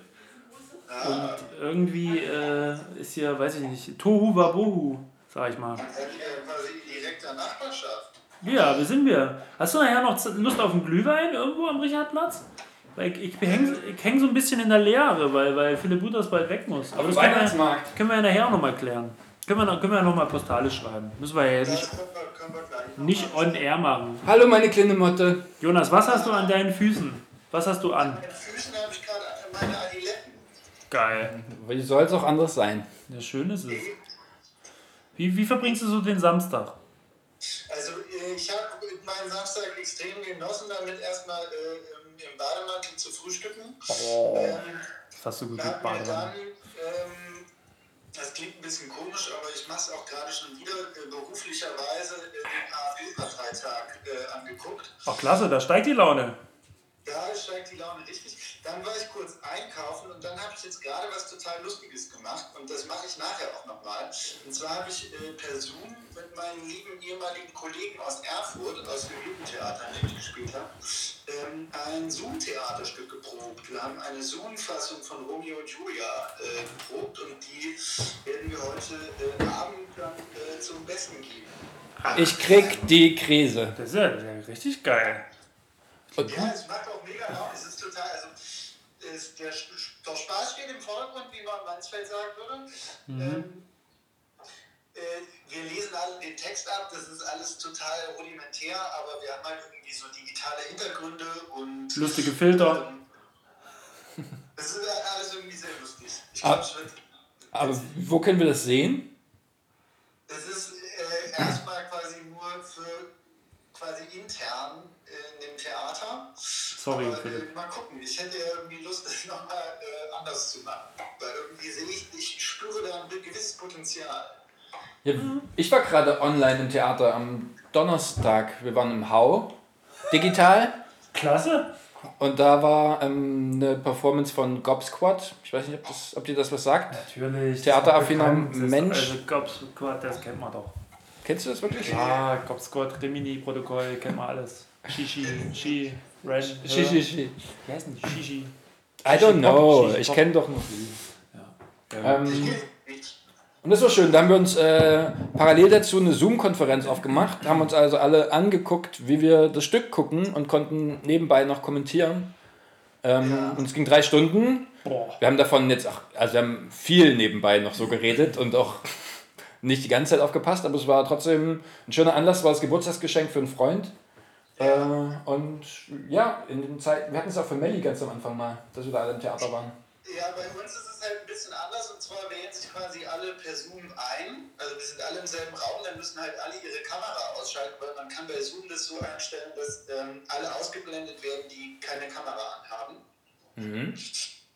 Und irgendwie äh, ist hier, weiß ich nicht, Tohu Wabohu, sag ich mal. Ihr quasi in direkter Nachbarschaft? Ja, wir sind wir. Hast du nachher noch Lust auf einen Glühwein irgendwo am Richardplatz? Weil ich, ich häng, ich häng so ein bisschen in der Leere, weil, weil Philipp Budras bald weg muss. Aber das können wir, Weihnachtsmarkt. können wir ja nachher auch nochmal klären. Können wir, noch- können wir ja nochmal postalisch schreiben. Müssen wir ja Das nicht, wir, wir noch nicht mal on air machen. Hallo meine kleine Motte. Jonas, was hast du an deinen Füßen? Was hast du an? An den Füßen habe ich gerade meine Adiletten. Geil. Wie soll es auch anders sein? Ja, schön ist es. Wie, wie verbringst du so den Samstag? Also äh, ich habe meinen Samstag extrem genossen, damit erstmal äh, im, Bademantel zu frühstücken. Ähm, Das hast du gut mit mir dann, Badewanne. ähm, das klingt ein bisschen komisch, aber ich mache es auch gerade schon wieder äh, beruflicherweise äh, den AfD-Parteitag äh, angeguckt. Ach klasse, da steigt die Laune. Da steigt die Laune richtig. Dann war ich kurz einkaufen und dann habe ich jetzt gerade was total Lustiges gemacht und das mache ich nachher auch nochmal. Und zwar habe ich äh, per Zoom mit meinen lieben ehemaligen Kollegen aus Erfurt, aus dem Jugendtheater, in dem ich gespielt habe, ähm, ein Zoom-Theaterstück geprobt. Wir haben eine Zoom-Fassung von Romeo und Julia äh, geprobt und die werden wir heute äh, Abend dann äh, zum Besten geben. Ich krieg die Krise. Das ist ja, das ist ja richtig geil. Und Ja, es macht auch mega Laune. Es ist total, also es, der, der Spaß steht im Vordergrund, wie man Mansfeld sagen würde. Ähm, äh, wir lesen alle den Text ab, das ist alles total rudimentär, aber wir haben halt irgendwie so digitale Hintergründe und. Lustige Filter. Ähm, das ist alles irgendwie sehr lustig. Ich Ah. glaube, es wird. Aber wo können wir das sehen? Das ist äh, erstmal quasi nur für quasi intern in dem Theater. Sorry, Aber, äh, mal gucken, ich hätte ja irgendwie Lust, das nochmal äh, anders zu machen. Weil irgendwie sehe ich, ich spüre da ein gewisses Potenzial. Ja, ich war gerade online im Theater am Donnerstag. Wir waren im Hau, digital. Klasse. Und da war ähm, eine Performance von Gob Squad. Ich weiß nicht, ob, das, ob dir das was sagt. Natürlich. Theateraffiner. Mensch. Also Gob Squad, das kennt man doch. Kennst du das wirklich? Ah, Gob Squad, Rimini, Protokoll, kennt man alles. Shishi, Shi, Ren. Shi, shi. Wie heißt denn die? Shishi. I don't know. Shishi Ich kenne doch noch. Ja. Ähm, und das war schön. Da haben wir uns äh, parallel dazu eine Zoom-Konferenz aufgemacht, haben uns also alle angeguckt, wie wir das Stück gucken und konnten nebenbei noch kommentieren. Ähm, Und es ging drei Stunden. Boah. Wir haben davon jetzt, ach, also wir haben viel nebenbei noch so geredet und auch nicht die ganze Zeit aufgepasst, aber es war trotzdem ein schöner Anlass, war das Geburtstagsgeschenk für einen Freund. Äh, und ja, in den Zeiten, wir hatten es auch für Melli ganz am Anfang mal, dass wir da alle im Theater waren. Ja, bei uns ist es halt ein bisschen anders und zwar wählen sich quasi alle per Zoom ein. Also wir sind alle im selben Raum, dann müssen halt alle ihre Kamera ausschalten, weil man kann bei Zoom das so einstellen, dass ähm, alle ausgeblendet werden, die keine Kamera anhaben.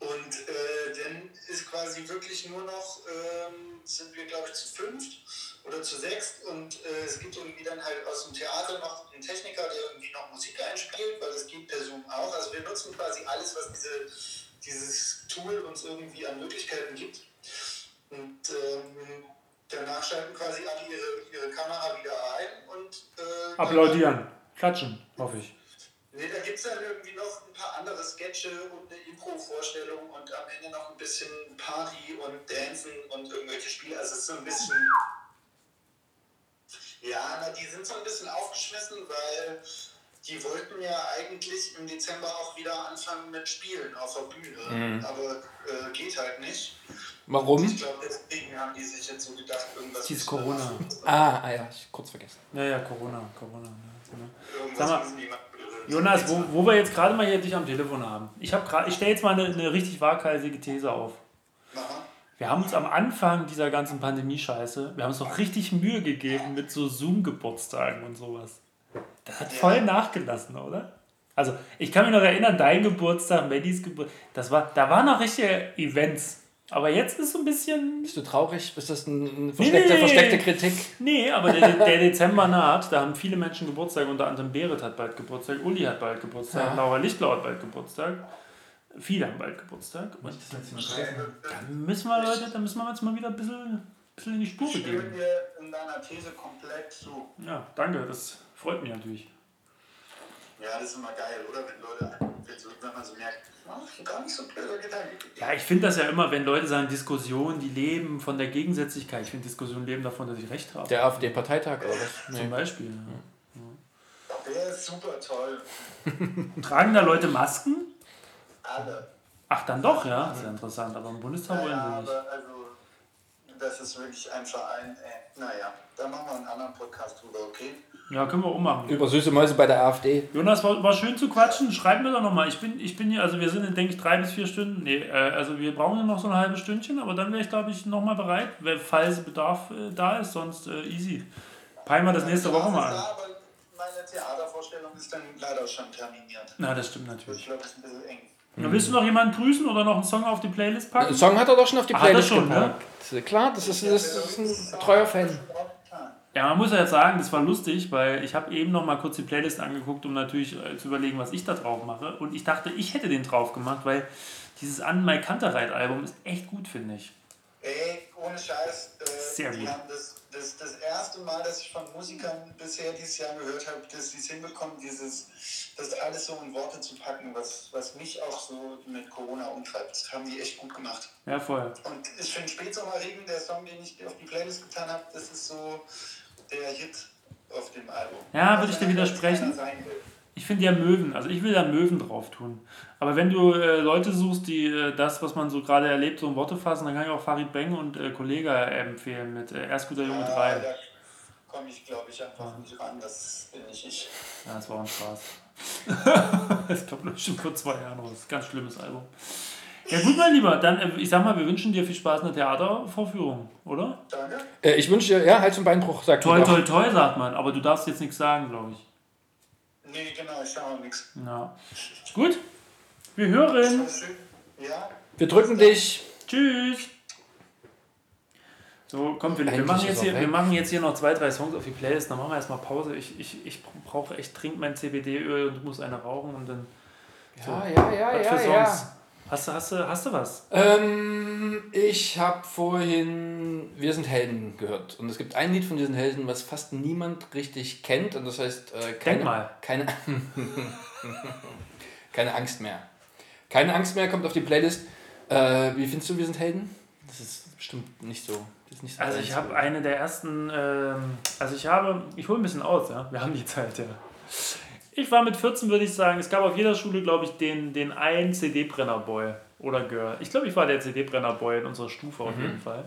Und äh, dann ist quasi wirklich nur noch, ähm, sind wir glaube ich zu fünft oder zu sechst und äh, es gibt irgendwie dann halt aus dem Theater noch einen Techniker, der irgendwie noch Musik einspielt, weil das geht per Zoom auch. Also wir nutzen quasi alles, was diese, dieses Tool uns irgendwie an Möglichkeiten gibt. Und ähm, danach schalten quasi alle ihre, ihre Kamera wieder ein und äh, Applaudieren. Klatschen, hoffe ich. Nee, da gibt es dann irgendwie noch ein paar andere Sketche und eine Impro-Vorstellung und am Ende noch ein bisschen Party und Dancen und irgendwelche Spiele. Also es ist so ein bisschen. Ja, na, die sind so ein bisschen aufgeschmissen, weil die wollten ja eigentlich im Dezember auch wieder anfangen mit Spielen auf der Bühne. Aber äh, geht halt nicht. Warum? Ich glaube, deswegen haben die sich jetzt so gedacht, irgendwas. Dies müssen wir Corona. Ah, ah ja, ich kurz vergessen. Ja, ja, Corona, Corona. Ja, genau. Irgendwas Sag mal-. Jonas, wo, wo wir jetzt gerade mal hier dich am Telefon haben. Ich, hab grad- ich stelle jetzt mal eine, eine richtig waghalsige These auf. Mal. Wir haben uns am Anfang dieser ganzen Pandemie-Scheiße, wir haben uns doch richtig Mühe gegeben mit so Zoom-Geburtstagen und sowas. Das hat voll nachgelassen, oder? Also, ich kann mich noch erinnern, dein Geburtstag, Maddys Geburtstag, das war, da waren noch richtige Events. Aber jetzt ist so ein bisschen. Bist du traurig? Ist das ein- eine versteckte, Nee. versteckte Kritik? Nee, aber der, der Dezember naht, da haben viele Menschen Geburtstag, unter anderem Berit hat bald Geburtstag, Uli hat bald Geburtstag, Ja. Laura Lichtlau hat bald Geburtstag. Viele haben bald Geburtstag. Und da müssen wir, Leute, da müssen wir jetzt mal wieder ein bisschen, bisschen in die Spur Ich stimme begeben. dir in deiner These komplett zu. Ja, danke, das freut mich natürlich. Ja, das ist immer geil, oder? Wenn Leute, wenn, man so merkt, ach, gar nicht so blöder Gedanke. Ja, ich finde das ja immer, wenn Leute sagen, Diskussionen, die leben von der Gegensätzlichkeit. Ich finde, Diskussionen leben davon, dass ich recht habe. Der AfD-Parteitag oder was? Zum Nee. Beispiel. Ja. Der ist super toll. Tragen da Leute Masken? Alle. Ach, dann doch, ja. Das ist ja interessant. Aber im Bundestag Ja, wollen ja, sie nicht. aber also, das ist wirklich ein Verein. Äh, naja, da machen wir einen anderen Podcast drüber, okay? Ja, können wir auch machen. Über süße Mäuse bei der AfD. Jonas, war, war schön zu quatschen. Schreib mir doch nochmal. Ich bin, ich bin hier, also wir sind in, denke ich, drei bis vier Stunden. Nee, äh, also wir brauchen ja noch so ein halbes Stündchen, aber dann wäre ich, glaube ich, nochmal bereit, wenn- falls Bedarf äh, da ist, sonst äh, easy. Peilen wir das nächste Woche mal Ja, an. aber meine Theatervorstellung ist dann leider schon terminiert. Na, das stimmt Ich natürlich. glaube, es ist ein bisschen eng. Ja, willst du noch jemanden grüßen oder noch einen Song auf die Playlist packen? Den Song hat er doch schon auf die Playlist schon, ne? gepackt. Klar, das ist, das ist ein treuer Fan. Ja, man muss ja jetzt sagen, das war lustig, weil ich habe eben noch mal kurz die Playlist angeguckt, um natürlich äh, zu überlegen, was ich da drauf mache. Und ich dachte, ich hätte den drauf gemacht, weil dieses An My Kantereit-Album ist echt gut, finde ich. Ey, ohne Scheiß. Äh, Sehr die gut. Haben das, das, das erste Mal, dass ich von Musikern bisher dieses Jahr gehört habe, dass sie es hinbekommen, dieses, das alles so in Worte zu packen, was, was mich auch so mit Corona umtreibt. Das haben die echt gut gemacht. Ja, voll. Und ich finde Spätsommerregen, der Song, den ich auf die Playlist getan habe, das ist so der Hit auf dem Album. Ja, würde ich dir widersprechen. Ich finde ja Möwen, also ich will da Möwen drauf tun. Aber wenn du äh, Leute suchst, die äh, das, was man so gerade erlebt, so in Worte fassen, dann kann ich auch Farid Beng und äh, Kollege empfehlen mit äh, Erst guter Junge Ja, 3. da komme ich, glaube ich, einfach nicht ran. Das bin nicht ich. Ja, das war ein Spaß. das kommt schon vor zwei Jahren raus. Ganz schlimmes Album. Ja gut, mein Lieber, dann, äh, ich sag mal, wir wünschen dir viel Spaß in der Theatervorführung, oder? Danke. Äh, ich wünsche dir, ja, Hals- und Beinbruch, sagt Toi, toi, toi, sagt man, aber du darfst jetzt nichts sagen, glaube ich. Nee, genau, ich sage auch nichts. Ja. Gut, wir hören. Ja, Wir drücken dich. Tschüss. So, komm, Philipp, wir machen, jetzt er hier, wir machen jetzt hier noch zwei, drei Songs auf die Playlist, dann machen wir erstmal Pause. Ich, ich, ich brauche echt dringend mein CBD-Öl und du musst eine rauchen und dann. Ja, ja, ja, was für ja, Songs? ja. Hast du, hast du, hast du was? Ähm, ich habe vorhin Wir sind Helden gehört. Und es gibt ein Lied von diesen Helden, was fast niemand richtig kennt. Und das heißt, äh, keine, Denk mal. Keine, keine Angst mehr. Keine Angst mehr kommt auf die Playlist. Äh, wie findest du Wir sind Helden? Das ist bestimmt nicht so. Nicht so Also ich habe eine der ersten, ähm, also ich habe, ich hole ein bisschen aus, ja. Wir haben die Zeit, ja. Ich war mit 14, würde ich sagen, es gab auf jeder Schule, glaube ich, den, den einen CD-Brenner-Boy oder Girl. Ich glaube, ich war der CD-Brenner-Boy in unserer Stufe auf jeden Fall.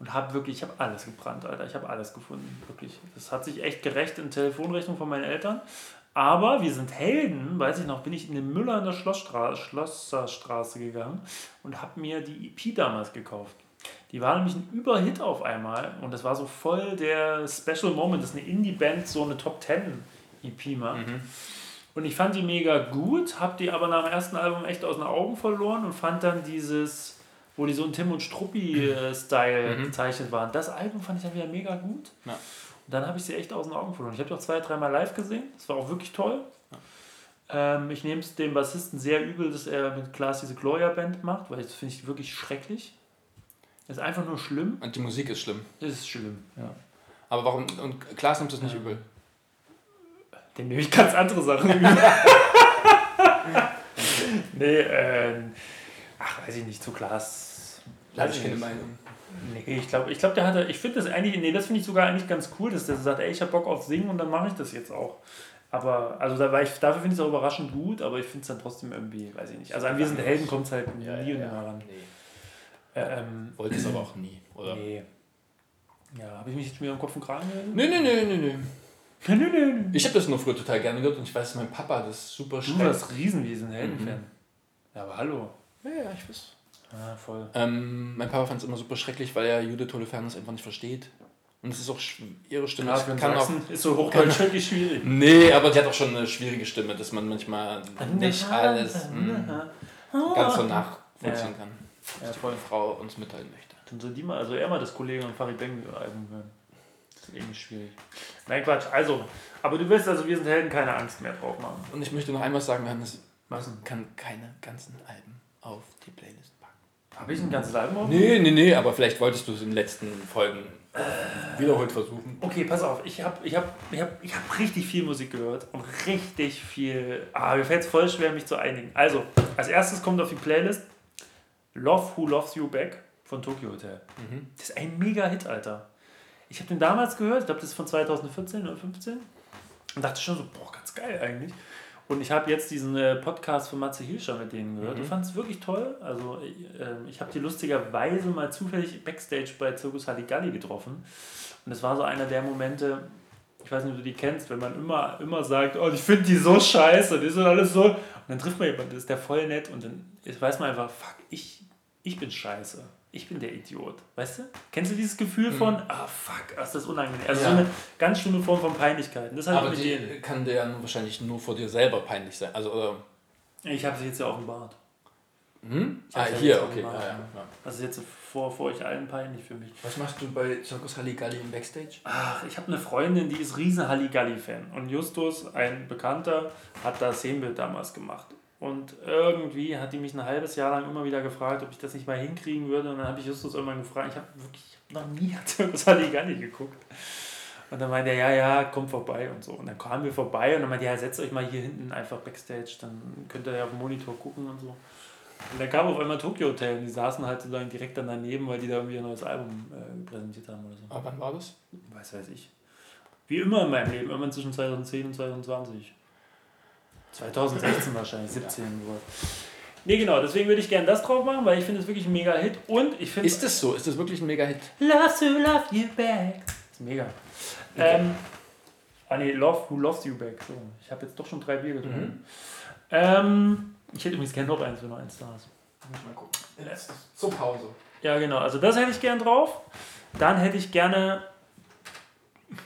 Und habe wirklich, ich habe alles gebrannt, Alter. Ich habe alles gefunden, wirklich. Das hat sich echt gerecht in Telefonrechnung von meinen Eltern. Aber wir sind Helden, weiß ich noch, bin ich in den Müller in der Schlossstraße, Schlosserstraße gegangen und habe mir die EP damals gekauft. Die war nämlich ein Überhit auf einmal und das war so voll der Special Moment, dass eine Indie-Band so eine Top 10 EP macht. Und ich fand die mega gut, hab die aber nach dem ersten Album echt aus den Augen verloren und fand dann dieses, wo die so in Tim und Struppi-Style gezeichnet waren, das Album fand ich dann wieder mega gut. Ja. Dann habe ich sie echt aus den Augen verloren. Ich habe die auch zwei, dreimal live gesehen, das war auch wirklich toll. Ähm, ich nehme es dem Bassisten sehr übel, dass er mit Klaas diese Gloria-Band macht, weil das finde ich wirklich schrecklich. Das ist einfach nur schlimm. Und die Musik ist schlimm. Das ist schlimm, ja. Aber warum? Und Klaas nimmt das nicht übel. Dem nehme ich ganz andere Sachen. nee, ähm, ach, weiß ich nicht, zu. Habe Weiß ich keine. Meinung. Nee, ich glaube, ich glaub, der hatte, ich finde das eigentlich, nee, das finde ich sogar eigentlich ganz cool, dass der sagt, ey, ich habe Bock auf Singen und dann mache ich das jetzt auch. Aber, also da war ich, dafür finde ich es auch überraschend gut, aber ich finde es dann trotzdem irgendwie, weiß ich nicht. Also an Wir sind Helden kommt es halt nie und nimmer ran. Nee. Äh, ähm, Wollte es aber auch nie, oder? nee. Ja, habe ich mich jetzt schon wieder im Kopf und Kragen geredet? Nee, nee, nee, nee, nee. Nö, nö, nö. Ich habe das nur früher total gerne gehört und ich weiß, mein Papa das super Du schreibt. warst Riesenwiesen Heldenfan. Mhm. Ja, aber hallo. Ja, ja, ich weiß. Ja, voll. Ähm, mein Papa fand es immer super schrecklich, weil er Judith Holofernes einfach nicht versteht. Und es ist auch ihre Stimme. Ja, einen kann auch, ist so Hochdeutsch wirklich schwierig. nee, aber die hat auch schon eine schwierige Stimme, dass man manchmal nicht alles mh, ganz so nachvollziehen kann. Ja, die voll. Frau uns mitteilen möchte. Dann soll die mal, also eher mal das Kollege und Farid Bang Album hören. Das ist irgendwie schwierig. Nein, Quatsch. Also, aber du willst also, wir sind Helden, keine Angst mehr drauf machen. Und ich möchte noch einmal sagen, Hannes, man kann keine ganzen Alben auf die Playlist. Habe ich ein ganzes Album auf? Nee, nee, nee, aber vielleicht wolltest du es in den letzten Folgen wiederholt versuchen. Okay, pass auf. Ich habe ich hab, ich hab, ich hab richtig viel Musik gehört und richtig viel. Ah, mir fällt es voll schwer, mich zu einigen. Also, als erstes kommt auf die Playlist Love Who Loves You Back von Tokyo Hotel. Das ist ein mega Hit, Alter. Ich habe den damals gehört, ich glaube, das ist von 2014 oder 15 und dachte schon so, boah, ganz geil eigentlich. Und ich habe jetzt diesen äh, Podcast von Matze Hilscher mit denen gehört. Ich fand es wirklich toll. Also äh, ich habe die lustigerweise mal zufällig Backstage bei Circus Halligalli getroffen. Und es war so einer der Momente, ich weiß nicht, ob du die kennst, wenn man immer, immer sagt, oh, ich finde die so scheiße, die sind alles so. Und dann trifft man jemanden, ist der voll nett und dann weiß man einfach, fuck, ich, ich bin scheiße. Ich bin der Idiot. Weißt du? Kennst du dieses Gefühl von, ah, fuck, ist das unangenehm. Also Ja. so eine ganz schlimme Form von Peinlichkeit. Und Das ich Aber mit die denen. kann dir ja wahrscheinlich nur vor dir selber peinlich sein. Also, oder, Ich habe sie jetzt ja offenbart. hm? Ich Ah, ja hier, okay. Ja, ja. ja. Das ist jetzt vor, vor euch allen peinlich für mich. Was machst du bei Circus Halligalli im Backstage? Ach, ich habe eine Freundin, die ist riesen Halligalli-Fan. Und Justus, ein Bekannter, hat das Szenenbild damals gemacht. Und irgendwie hat die mich ein halbes Jahr lang immer wieder gefragt, ob ich das nicht mal hinkriegen würde. Und dann habe ich Justus irgendwann gefragt, ich habe wirklich ich hab noch nie Circus Halligalli geguckt. Und dann meinte er, ja, ja, komm vorbei und so. Und dann kamen wir vorbei und dann meinte er, ja, setzt euch mal hier hinten einfach Backstage, dann könnt ihr ja auf dem Monitor gucken und so. Und dann kam auf einmal Tokyo Hotel und die saßen halt sozusagen direkt dann daneben, weil die da irgendwie ein neues Album äh, präsentiert haben oder so. Aber wann war das? Was weiß ich. Wie immer in meinem Leben, immer zwischen 2010 und 2020. 2016 wahrscheinlich, 17 Uhr. Nee, genau, deswegen würde ich gerne das drauf machen, weil ich finde es wirklich ein mega Hit und ich finde. Ist das so? Ist das wirklich ein Mega-Hit? Love to love you back. ist mega. Ähm, ah nee, Love Who Loves You Back. So, ich habe jetzt doch schon drei Bier getrunken. Ähm, ich hätte übrigens gerne noch eins, wenn noch eins da ist. Mal gucken. Letztes. Zur Pause. Ja, genau. Also das hätte ich gern drauf. Dann hätte ich gerne.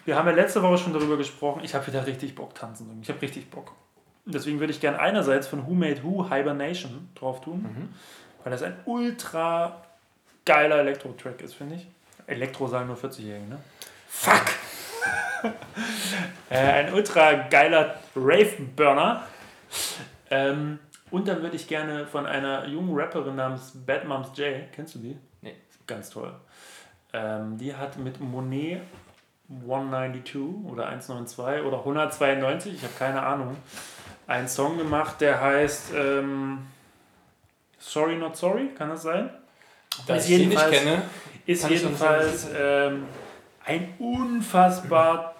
Wir haben ja letzte Woche schon darüber gesprochen. Ich habe wieder richtig Bock tanzen. Ich habe richtig Bock. Deswegen würde ich gern einerseits von Who Made Who Hibernation drauf tun, weil das ein ultra geiler Elektro-Track ist, finde ich. Elektro sagen nur 40-Jährige, ne? Fuck! äh, ein ultra geiler Rave-Burner. Ähm, und dann würde ich gerne von einer jungen Rapperin namens Bad Moms J, kennst du die? Nee. Ganz toll. Ähm, die hat mit Monet 192 oder 192 oder 192, ich habe keine Ahnung, einen Song gemacht, der heißt ähm, Sorry Not Sorry, kann das sein? Da Ist ich sie nicht jedenfalls- kenne, Ist jedenfalls ähm, ein unfassbar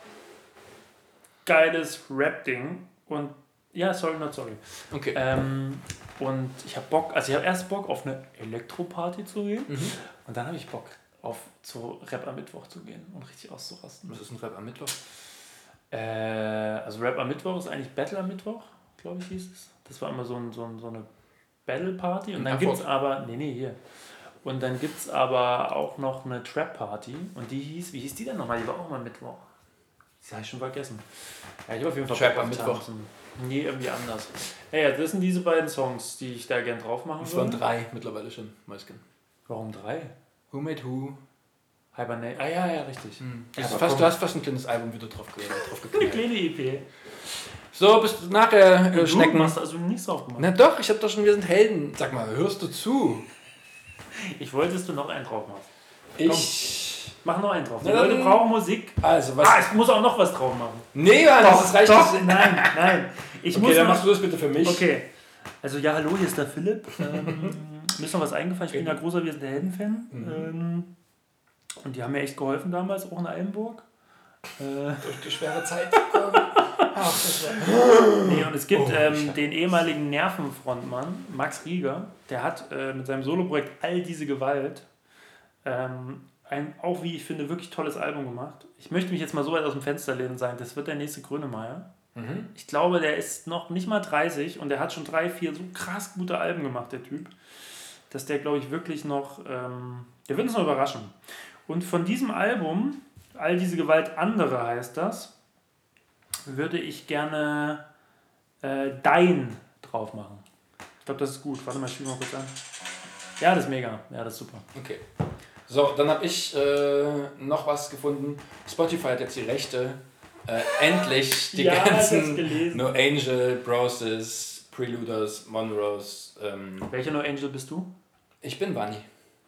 geiles Rap-Ding. Und ja, sorry, not sorry. okay. Ähm, und ich habe Bock, also ich habe erst Bock auf eine Elektroparty zu gehen. Mhm. Und dann habe ich Bock auf zu Rap am Mittwoch zu gehen und richtig auszurasten. Was ist ein Rap am Mittwoch? Äh, also Rap am Mittwoch ist eigentlich Battle am Mittwoch, glaube ich, hieß es. Das war immer so, ein, so, ein, so eine Battle-Party. Und In dann gibt es aber, nee, nee, hier. Und dann gibt es aber auch noch eine Trap-Party. Und die hieß, wie hieß die denn nochmal? Die war auch mal Mittwoch. Das habe ich schon vergessen. Ja, ich habe auf jeden Fall Trap am Mittwoch. Tanzen. Nee, irgendwie anders. Naja, das sind diese beiden Songs, die ich da gern drauf machen Es waren würde. drei mittlerweile schon, Mäuschen. Warum drei? Who Made Who? Hibernate. Ah ja, ja, richtig. Du Ja, fast, du hast fast ein kleines Album wieder drauf, drauf Eine geknallt. kleine EP. So, bis nachher, äh, Du Schnecken. hast also nichts drauf gemacht. Na doch, ich hab doch schon, wir sind Helden. Sag mal, hörst du zu? Ich wollte, dass du noch einen drauf machst. Ich. Mach noch einen drauf. Die Na, dann- Leute brauchen Musik. Also, was. Ah, ich muss auch noch was drauf machen. nee, Mann, das reicht doch, nicht. nein, nein. Ich Okay, muss dann noch, machst du das bitte für mich. Okay. Also ja, hallo, hier ist der Philipp. Ähm, mir ist noch was eingefallen. Ich bin ja großer Wir sind der Helden-Fan. Mhm. Ähm, und die haben mir echt geholfen damals, auch in Eilenburg. Äh, Durch die schwere Zeit gekommen. Ach, nee, und es gibt Oh, ähm, den ehemaligen Nervenfrontmann, Max Rieger, der hat äh, mit seinem Soloprojekt All diese Gewalt ähm, ein, auch wie ich finde, wirklich tolles Album gemacht. Ich möchte mich jetzt mal so weit aus dem Fenster lehnen und sagen, das wird der nächste Grönemeyer. Ich glaube, der ist noch nicht mal 30 und der hat schon drei, vier so krass gute Alben gemacht, der Typ, dass der, glaube ich, wirklich noch, ähm, der wird uns noch überraschen. Und von diesem Album, All diese Gewalt andere heißt das, würde ich gerne äh, Dein drauf machen. Ich glaube, das ist gut. Warte mal, ich spiele mal kurz an. Ja, das ist mega. Ja, das ist super. Okay. So, dann habe ich äh, noch was gefunden. Spotify hat jetzt die Rechte. Äh, endlich die Ja, ganzen. No Angel, Broses, Preluders, Monroes. Ähm, Welcher No Angel bist du? ich bin Bunny.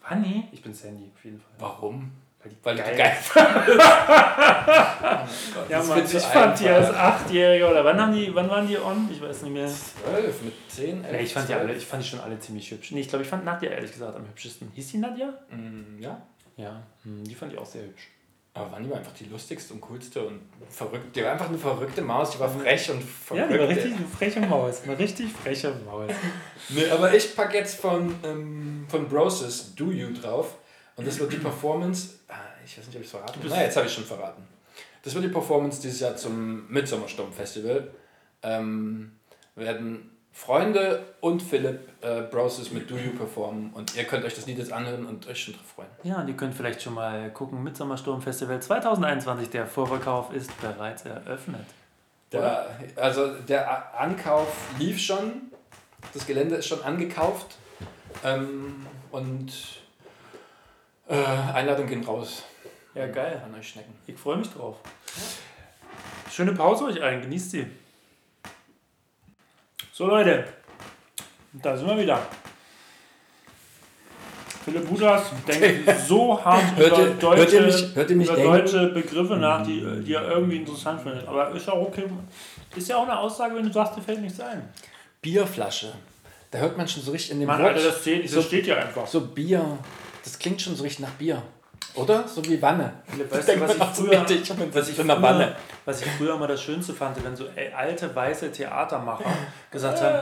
Vanni? Ich bin Sandy, auf jeden Fall. Warum? Weil die geil die geil fandest. Ja, Mann, ich fand die als. Achtjähriger oder wann haben die, wann waren die on? Ich weiß nicht mehr. Zwölf mit zehn, elf, Nee, ich fand die zwölf. alle, ich fand die schon alle ziemlich hübsch. Nee, ich glaube, ich fand Nadja ehrlich gesagt am hübschesten. Hieß die Nadja? Mm, ja. Ja, hm, die fand ich auch sehr hübsch. Aber Wanni war einfach die lustigste und coolste und verrückt. Die war einfach eine verrückte Maus, die war frech und verrückt. Ja, die war richtig eine freche Maus. Eine richtig freche Maus. Nee, aber ich packe jetzt von, ähm, von Broses Do You drauf. Und das wird die Performance. Ah, ich weiß nicht, ob ich es verraten habe. Na, jetzt habe ich schon verraten. Das wird die Performance dieses Jahr zum Midsommersturm Festival. Ähm, werden Freunde und Philipp äh, Broses mit Do You performen. Und ihr könnt euch das Lied jetzt anhören und euch schon drauf freuen. Ja, und ihr könnt vielleicht schon mal gucken. Midsommersturm Festival 2021. Der Vorverkauf ist bereits eröffnet. Der, also der Ankauf lief schon. Das Gelände ist schon angekauft. Ähm, und äh, Einladung gehen raus. Ja, geil. An euch Schnecken. Ich freue mich drauf. Schöne Pause euch allen. Genießt sie. So, Leute. Da sind wir wieder. Philipp Budas denkt so hart Hört über, ihr- deutsche, hört ihr mich- hört ihr mich über deutsche Begriffe nach, die, die er irgendwie interessant findet. Aber ist ja okay. Ist ja auch eine Aussage, wenn du sagst, dir fällt nichts ein. Bierflasche. Da hört man schon so richtig in dem Mann, Wort. Alter, das steht, das so, steht ja einfach. so Bier. Das klingt schon so richtig nach Bier. Oder? So wie Wanne. Weißt du, was ich so früher, richtig, wenn was sie ich so in der früher, Wanne. was ich früher immer das Schönste fand, wenn so alte weiße Theatermacher gesagt haben,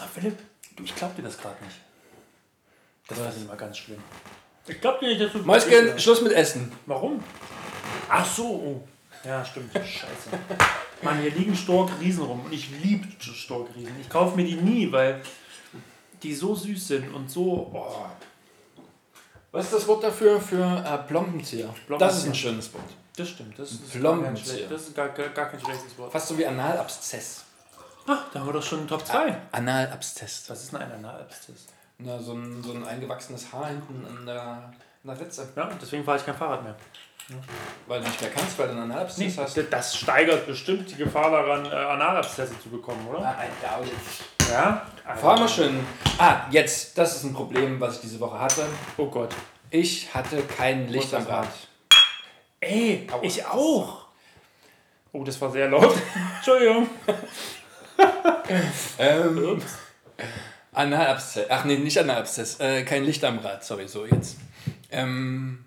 ah, Philipp, du, ich glaub dir das gerade nicht. Das war immer ganz schlimm. Ich glaub dir nicht, dass du... Mäuschen, Schluss mit Essen. Warum? Ach so, oh. Ja, stimmt. Scheiße. Mann, hier liegen Storkriesen rum und ich liebe Storkriesen. Ich kaufe mir die nie, weil die so süß sind und so... Oh. Was ist das Wort dafür? Für äh, Plombenzieher. Das ist ein schönes Wort. Das stimmt. Das ist, gar kein, Plombenzieher. das ist gar, gar, gar kein schlechtes Wort. Fast so wie Analabszess. Ah, da haben wir doch schon einen Top 2. Analabszess. Was ist denn ein Analabszess? Na, so ein, so ein eingewachsenes Haar hinten an der, an der Ritze. Ja, deswegen fahre ich kein Fahrrad mehr. Weil du nicht mehr kannst, weil du einen Analabszess hast. das steigert bestimmt die Gefahr daran, äh, Analabszesse zu bekommen, oder? Ah, I doubt it. Ja? Fahr mal schön. Ah, jetzt, das ist ein Problem, was ich diese Woche hatte. Oh Gott. Ich hatte kein Licht am Rad. Ey, Aua. ich auch. Oh, das war sehr laut. Entschuldigung. Ähm, Analabszess. Ach nee, nicht Analabszess. Äh, kein Licht am Rad, sorry, so jetzt. Ähm,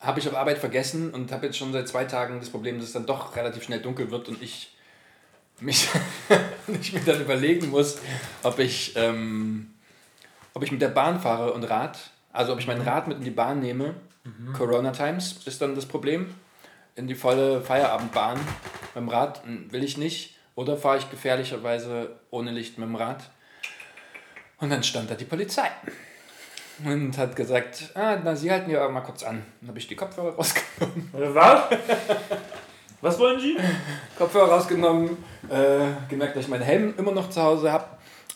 habe ich auf Arbeit vergessen und habe jetzt schon seit zwei Tagen das Problem, dass es dann doch relativ schnell dunkel wird und ich mich ich mir dann überlegen muss, ob ich, ähm, ob ich mit der Bahn fahre und Rad, also ob ich mein Rad mit in die Bahn nehme. Corona Times ist dann das Problem. In die volle Feierabendbahn. Mit dem Rad hm, will ich nicht. Oder fahre ich gefährlicherweise ohne Licht mit dem Rad. Und dann stand da die Polizei. Und hat gesagt, ah, na, Sie halten ja aber mal kurz an. Dann habe ich die Kopfhörer rausgenommen. Was? Was wollen Sie? Kopfhörer rausgenommen, äh, gemerkt, dass ich meinen Helm immer noch zu Hause habe.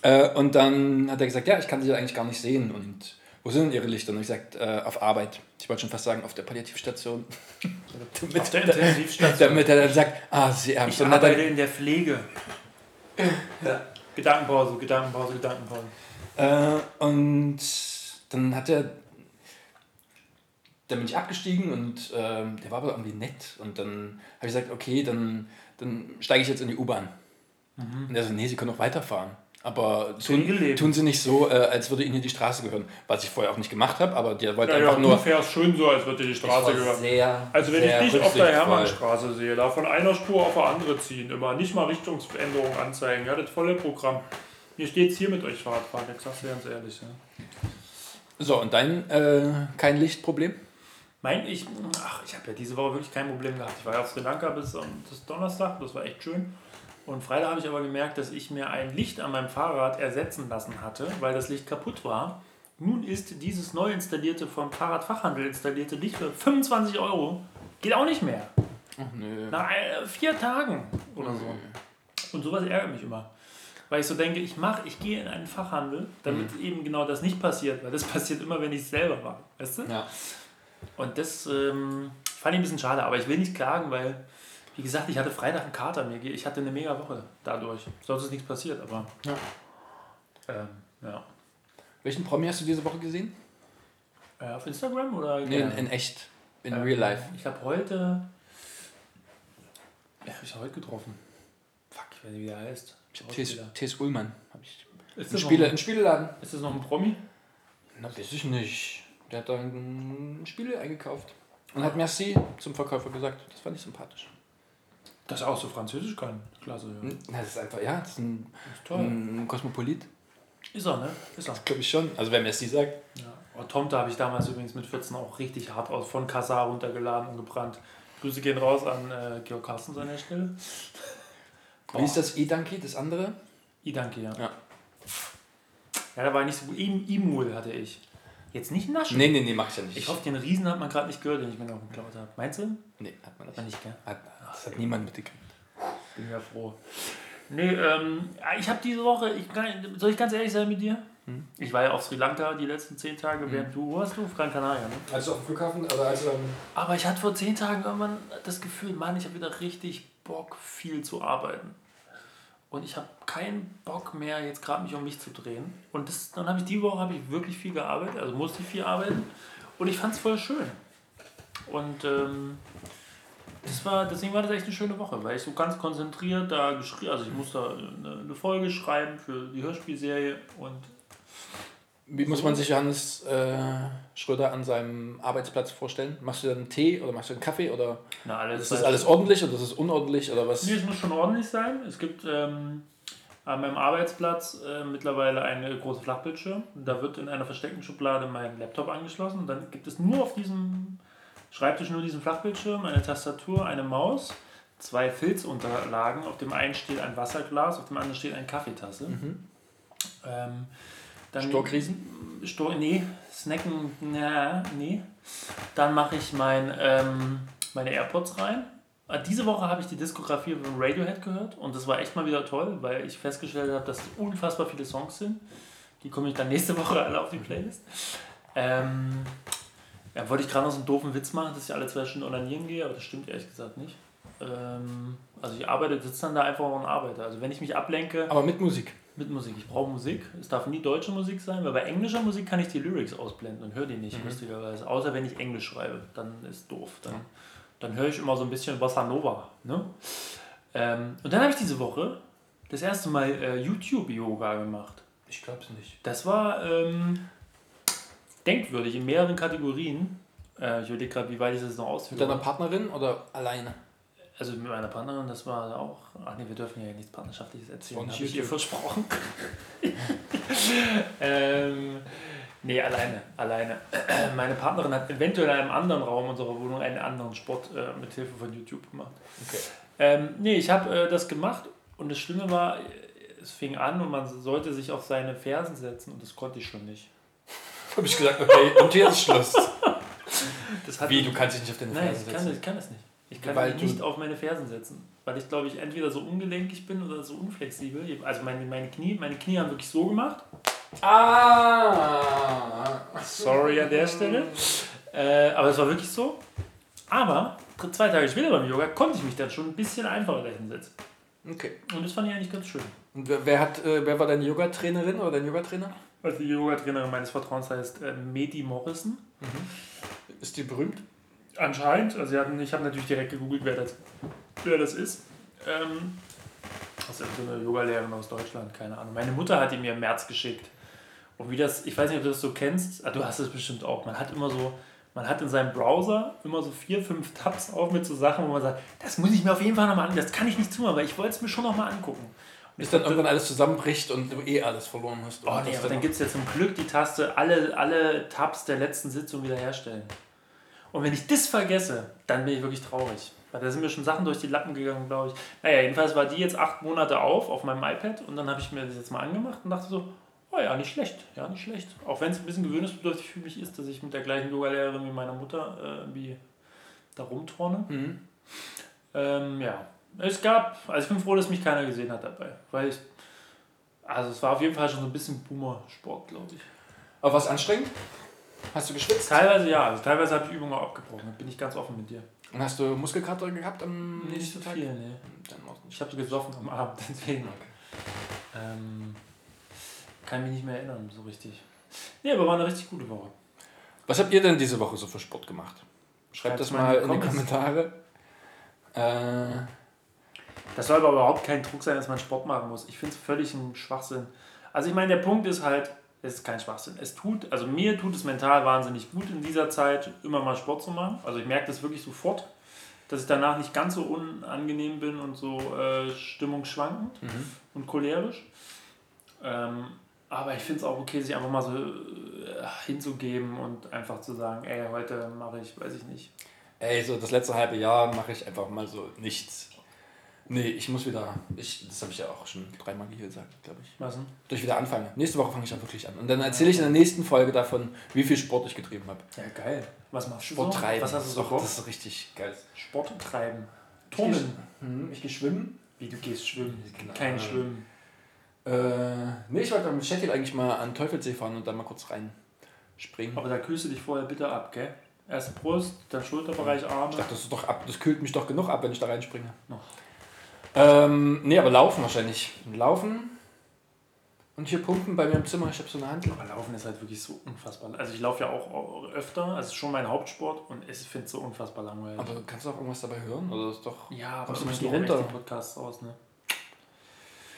Äh, und dann hat er gesagt, ja, ich kann Sie eigentlich gar nicht sehen. Und wo sind denn Ihre Lichter? Und ich gesagt, äh, auf Arbeit. Ich wollte schon fast sagen, auf der Palliativstation. damit, Auf der Intensivstation. damit er dann sagt, ah, Sie haben Ich hat er- arbeite in der Pflege. Gedankenpause, Gedankenpause, Gedankenpause. Äh, und dann hat er. Dann bin ich abgestiegen und ähm, der war aber irgendwie nett. Und dann habe ich gesagt, okay, dann, dann steige ich jetzt in die U-Bahn. Und er so, nee, Sie können noch weiterfahren. Aber tun, tun Sie nicht so, äh, als würde Ihnen hier die Straße gehören. Was ich vorher auch nicht gemacht habe, aber der wollte Ja, ja, einfach du nur. fährst schön so, als würde die Straße gehören. Sehr, Also wenn sehr ich dich auf der. Hermannstraße sehe, da von einer Spur auf eine andere ziehen, immer nicht mal Richtungsänderung anzeigen, ja, das volle Programm. Hier steht's hier mit euch Fahrradfahren, ich sag's dir ganz ehrlich. Ja. So, und dein äh, kein Lichtproblem? Mein, ich, ach, ich habe ja diese Woche wirklich kein Problem gehabt. Ich war ja auf Sri Lanka bis am bis Donnerstag, das war echt schön. Und Freitag habe ich aber gemerkt, dass ich mir ein Licht an meinem Fahrrad ersetzen lassen hatte, weil das Licht kaputt war. Nun ist dieses neu installierte, vom Fahrradfachhandel installierte Licht für 25 Euro. Geht auch nicht mehr. Ach nö. Nach äh, vier Tagen oder so. Und sowas ärgert mich immer. Weil ich so denke, ich mache, ich gehe in einen Fachhandel, damit eben genau das nicht passiert, weil das passiert immer, wenn ich es selber mache. Weißt du? Ja. Und das ähm, fand ich ein bisschen schade, aber ich will nicht klagen, weil, wie gesagt, ich hatte Freitag einen Kater. Mir, ich hatte eine mega Woche dadurch. Sonst ist nichts passiert, aber. Ja. Ähm, ja. Welchen Promi hast du diese Woche gesehen? Äh, auf Instagram oder? Nee, in, in echt. In Ähm, real life. Ich habe heute. Ja, habe ich heute getroffen. Fuck, ich weiß nicht, wie der heißt. T.S. Ullmann. Hab ich. Ist Ein das, Spiele, ein Spieleladen. ist das noch ein Promi? Na, weiß ich nicht. Der hat da ein Spiele eingekauft. Und hat Merci zum Verkäufer gesagt. Das fand ich sympathisch. Das auch so französisch kann. Klasse. Ja. Hm, Na, das ist einfach, ja, das ist ein, Ist toll. ein Kosmopolit. Ist er, ne? Ist er. Glaube ich schon. Also wer Merci sagt. Ja. Oh, Tomte habe ich damals übrigens mit 14 auch richtig hart aus von Kassar runtergeladen und gebrannt. Grüße gehen raus an äh, Georg Carstens an der Stelle. Wie ist das E-Danke, das andere? I danke, ja. Ja. Ja, da war nicht so gut. Im- Imul hatte ich. Jetzt nicht naschen. Nee, nee, nee, mach ich ja nicht. Ich hoffe, den Riesen hat man gerade nicht gehört, den ich mir noch geklaut habe. Meinst du? Nee, hat man Hat man nicht. nicht, gell? Hat, das hat niemand mitgekriegt. Bin ja froh. Nee, ähm, ich habe diese Woche, ich kann, soll ich ganz ehrlich sein mit dir? Hm. Ich war ja auf Sri Lanka die letzten zehn Tage, während du, wo warst du? Auf Gran Canaria, ne? Als du auf dem Flughafen, oder als du dann. Aber ich hatte vor zehn Tagen irgendwann das Gefühl, Mann, ich habe wieder richtig Bock, viel zu arbeiten. Und ich habe keinen Bock mehr, jetzt gerade mich um mich zu drehen. Und das, dann habe ich die Woche habe ich wirklich viel gearbeitet, also musste ich viel arbeiten. Und ich fand es voll schön. Und ähm, das war, deswegen war das echt eine schöne Woche, weil ich so ganz konzentriert da geschrieben, also ich musste eine Folge schreiben für die Hörspielserie und Wie muss man sich Johannes äh, Schröder an seinem Arbeitsplatz vorstellen? Machst du dann einen Tee oder machst du einen Kaffee oder na, alles ist das alles ordentlich oder ist es unordentlich oder was? Nee, es muss schon ordentlich sein. Es gibt ähm, an meinem Arbeitsplatz äh, mittlerweile eine große Flachbildschirm. Da wird in einer versteckten Schublade mein Laptop angeschlossen. Und dann gibt es nur auf diesem Schreibtisch nur diesen Flachbildschirm, eine Tastatur, eine Maus, zwei Filzunterlagen. Auf dem einen steht ein Wasserglas, auf dem anderen steht eine Kaffeetasse. Ähm, dann Storkriesen? Stor nee, Snacken, na, nee. Dann mache ich mein, ähm, meine AirPods rein. Äh, Diese Woche habe ich die Diskografie von Radiohead gehört und das war echt mal wieder toll, weil ich festgestellt habe, dass es unfassbar viele Songs sind. Die komme ich dann nächste Woche alle auf die Playlist. Ähm, ja, wollte ich gerade noch so einen doofen Witz machen, dass ich alle zwei Stunden onanieren gehe, aber das stimmt ehrlich gesagt nicht. Ähm, also ich arbeite, sitze dann da einfach und arbeite. Also wenn ich mich ablenke, Aber mit Musik. Mit Musik. Ich brauche Musik. Es darf nie deutsche Musik sein, weil bei englischer Musik kann ich die Lyrics ausblenden und höre die nicht, lustigerweise. Außer wenn ich Englisch schreibe, dann ist doof. Dann, dann höre ich immer so ein bisschen Bossa Nova. Ne? Ähm, und dann habe ich diese Woche das erste Mal äh, YouTube-Yoga gemacht. Ich glaube es nicht. Das war ähm, denkwürdig in mehreren Kategorien. Äh, ich überlege gerade, wie weit ich das noch Mit deiner ausführe. Partnerin oder alleine? Also mit meiner Partnerin, das war auch. Ach nee, wir dürfen ja nichts Partnerschaftliches erzählen. Habe ich ihr YouTube. versprochen. ähm, nee, alleine. Alleine. Meine Partnerin hat eventuell in einem anderen Raum unserer Wohnung einen anderen Sport äh, mit Hilfe von YouTube gemacht. Okay. Ähm, nee, ich habe äh, das gemacht und das Schlimme war, äh, es fing an und man sollte sich auf seine Fersen setzen und das konnte ich schon nicht. Habe ich gesagt, okay, und hier ist Schluss. Das Wie, du kannst dich nicht auf deine Nein, Fersen ich kann, setzen? ich kann es nicht. Ich kann mich nicht auf meine Fersen setzen. Weil ich glaube ich entweder so ungelenkig bin oder so unflexibel. Also meine, meine Knie, meine Knie haben wirklich so gemacht. Ah! Sorry an der Stelle. Äh, aber es war wirklich so. Aber zwei Tage später beim Yoga konnte ich mich dann schon ein bisschen einfacher da hinsetzen. Okay. Und das fand ich eigentlich ganz schön. Und wer, wer, hat, äh, wer war deine Yoga-Trainerin oder dein Yoga-Trainer? Also die Yoga-Trainerin meines Vertrauens heißt äh, Medi Morrison. Ist die berühmt? Anscheinend. Also hatten, ich habe natürlich direkt gegoogelt, wer das, wer das ist. Ähm, das ist so eine Yogalehrerin aus Deutschland, keine Ahnung. Meine Mutter hat die mir im März geschickt. Und wie das, ich weiß nicht, ob du das so kennst, ah, du hast es bestimmt auch. Man hat immer so, man hat in seinem Browser immer so vier, fünf Tabs auf mit so Sachen, wo man sagt, das muss ich mir auf jeden Fall nochmal angucken, das kann ich nicht tun, aber ich wollte es mir schon nochmal angucken. Und Bis dann irgendwann alles zusammenbricht und du eh alles verloren hast. Oh nee, aber dann noch- gibt es ja zum Glück die Taste, alle, alle Tabs der letzten Sitzung wiederherstellen. Und wenn ich das vergesse, dann bin ich wirklich traurig. Weil da sind mir schon Sachen durch die Lappen gegangen, glaube ich. Naja, jedenfalls war die jetzt acht Monate auf, auf meinem iPad. Und dann habe ich mir das jetzt mal angemacht und dachte so, oh ja, nicht schlecht, ja, nicht schlecht. Auch wenn es ein bisschen gewöhnungsbedürftig für mich ist, dass ich mit der gleichen Yoga-Lehrerin wie meiner Mutter äh, irgendwie da rumturne. Mhm. Ähm, ja, es gab, also ich bin froh, dass mich keiner gesehen hat dabei. Weil ich, also es war auf jeden Fall schon so ein bisschen Boomer-Sport, glaube ich. Aber was anstrengend? Hast du geschwitzt? Teilweise ja, also teilweise habe ich Übungen auch abgebrochen, da bin ich ganz offen mit dir. Und hast du Muskelkater gehabt am Nicht nächsten Tag? viel, nee. Dann auch nicht. Ich habe gesoffen am Abend, deswegen. Ähm, kann mich nicht mehr erinnern, so richtig. Nee, aber war eine richtig gute Woche. Was habt ihr denn diese Woche so für Sport gemacht? Schreibt Schreibt's das mal in die. Kommentare. Äh, Das soll aber überhaupt kein Druck sein, dass man Sport machen muss. Ich finde es völlig ein Schwachsinn. Also ich meine, der Punkt ist halt, es ist kein Schwachsinn. Es tut, also mir tut es mental wahnsinnig gut in dieser Zeit, immer mal Sport zu machen. Also ich merke das wirklich sofort, dass ich danach nicht ganz so unangenehm bin und so äh, stimmungsschwankend und cholerisch. Ähm, aber ich finde es auch okay, sich einfach mal so äh, hinzugeben und einfach zu sagen, ey, heute mache ich, weiß ich nicht. ey, so das letzte halbe Jahr mache ich einfach mal so nichts. Nee, ich muss wieder, ich, das habe ich ja auch schon dreimal hier gesagt, glaube ich. Was denn? Ich wieder anfange. Nächste Woche fange ich dann wirklich an. Und dann erzähle ich in der nächsten Folge davon, wie viel Sport ich getrieben habe. Ja, geil. Was machst du Sport so? treiben. Was hast du so Doch, vor? Das ist richtig geil. Sport treiben. Ich Turnen. Hm, ich gehe schwimmen. Wie du gehst schwimmen. Genau. Kein Schwimmen. Äh, nee, ich wollte mit Chattil eigentlich mal an den Teufelssee fahren und dann mal kurz rein springen. Aber da kühlst du dich vorher bitte ab, gell? Erst Brust, dann Schulterbereich, Arme. Ich dachte, das, ist doch ab, das kühlt mich doch genug ab, wenn ich da reinspringe. Noch. Ähm, nee, aber laufen wahrscheinlich. Laufen und hier pumpen bei mir im Zimmer. Ich habe so eine Handel. Aber Laufen ist halt wirklich so unfassbar. Also ich laufe ja auch öfter, also es ist schon mein Hauptsport und ich finde es so unfassbar langweilig. Aber kannst du auch irgendwas dabei hören? Oder ist doch. ja, aber du gehen bisschen echt runter? die Podcasts aus, ne?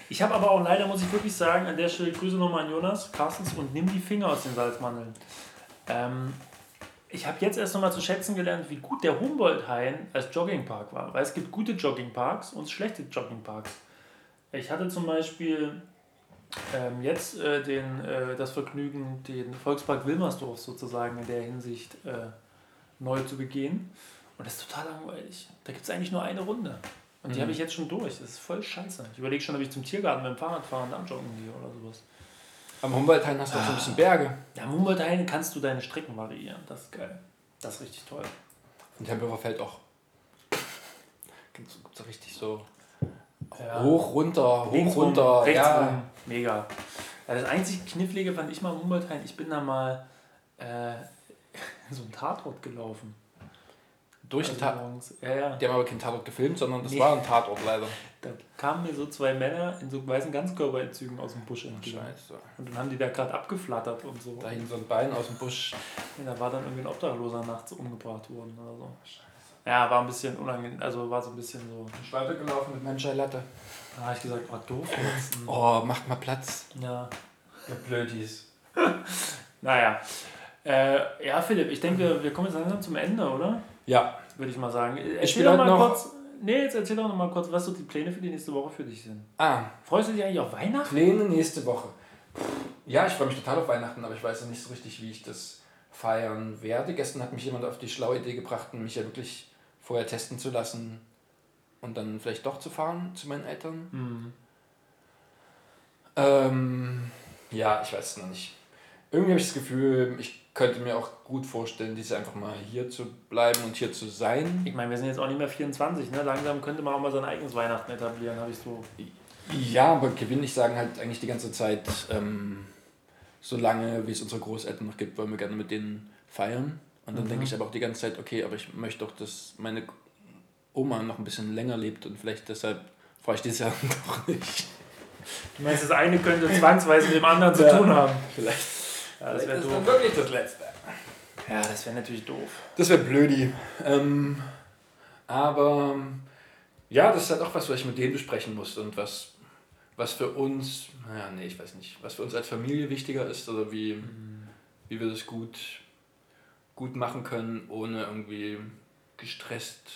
Ich habe aber auch leider, muss ich wirklich sagen, an der Stelle Grüße nochmal an Jonas Carstens und nimm die Finger aus den Salzmandeln. Ähm, ich habe jetzt erst nochmal zu schätzen gelernt, wie gut der Humboldt-Hain als Joggingpark war. Weil es gibt gute Joggingparks und schlechte Joggingparks. Ich hatte zum Beispiel ähm, jetzt äh, den, äh, das Vergnügen, den Volkspark Wilmersdorf sozusagen in der Hinsicht äh, neu zu begehen. Und das ist total langweilig. Da gibt es eigentlich nur eine Runde. Und die Mhm. habe ich jetzt schon durch. Das ist voll scheiße. Ich überlege schon, ob ich zum Tiergarten mit dem Fahrrad fahren und am Joggen gehe oder sowas. Am Humboldt-Hain hast du auch so ein bisschen Berge. Ja, am Humboldt-Hain kannst du deine Strecken variieren. Das ist geil. Das ist richtig toll. Und Tempelhofer Feld auch. Gibt's gibt's da richtig so Ja. hoch, runter, hoch, Links runter. rechts ja. rum. Mega. Ja, das einzig Knifflige fand ich mal am Humboldt-Hain. Ich bin da mal äh, in so einem Tatort gelaufen. Durch den Also Tatort. morgens. Ja, ja. Die haben aber keinen Tatort gefilmt, sondern das Nee. war ein Tatort leider. Da kamen mir so zwei Männer in so weißen Ganzkörperanzügen aus dem Busch entgegen. Scheiße. Und dann haben die da gerade abgeflattert und so. Da hing so ein Bein aus dem Busch. Ja, da war dann irgendwie ein Obdachloser nachts umgebracht worden oder so. Ja, war ein bisschen unangenehm, also war so ein bisschen so. Ich weitergelaufen mit Menschei Latte. Da habe ich gesagt, oh doof jetzt. Oh, macht mal Platz. Ja. Ihr Blödis. Naja. Äh, ja, Philipp, ich denke, wir kommen jetzt langsam zum Ende, oder? Ja, Würde ich mal sagen. Erzähl spiel doch mal noch- kurz. Nee, jetzt erzähl doch noch mal kurz, was so die Pläne für die nächste Woche für dich sind. ah, Freust du dich eigentlich auf Weihnachten? Pläne nächste Woche. Ja, ich freue mich total auf Weihnachten, aber ich weiß ja nicht so richtig, wie ich das feiern werde. Gestern hat mich jemand auf die schlaue Idee gebracht, mich ja wirklich vorher testen zu lassen und dann vielleicht doch zu fahren zu meinen Eltern. Mhm. Ähm, ja, ich weiß es noch nicht. Irgendwie habe ich das Gefühl, ich könnte mir auch gut vorstellen, diese einfach mal hier zu bleiben und hier zu sein. Ich meine, wir sind jetzt auch nicht mehr 24, ne? Langsam könnte man auch mal sein eigenes Weihnachten etablieren, habe ich so. Ja, aber Kevin und ich sagen halt eigentlich die ganze Zeit, ähm, solange wie es unsere Großeltern noch gibt, wollen wir gerne mit denen feiern. Und dann Mhm. denke ich aber auch die ganze Zeit, okay, aber ich möchte doch, dass meine Oma noch ein bisschen länger lebt und vielleicht deshalb fahre ich dieses Jahr doch nicht. Du meinst, das eine könnte zwangsweise mit dem anderen zu Ja. tun haben. Vielleicht, Ja, das wäre ist doof. dann wirklich das Letzte. Ja, das wäre natürlich doof. Das wäre blödi. Ähm, aber ja, das ist halt auch was, was ich mit denen besprechen muss und was, was für uns, naja, nee, ich weiß nicht, was für uns als Familie wichtiger ist oder wie, wie wir das gut, gut machen können, ohne irgendwie gestresst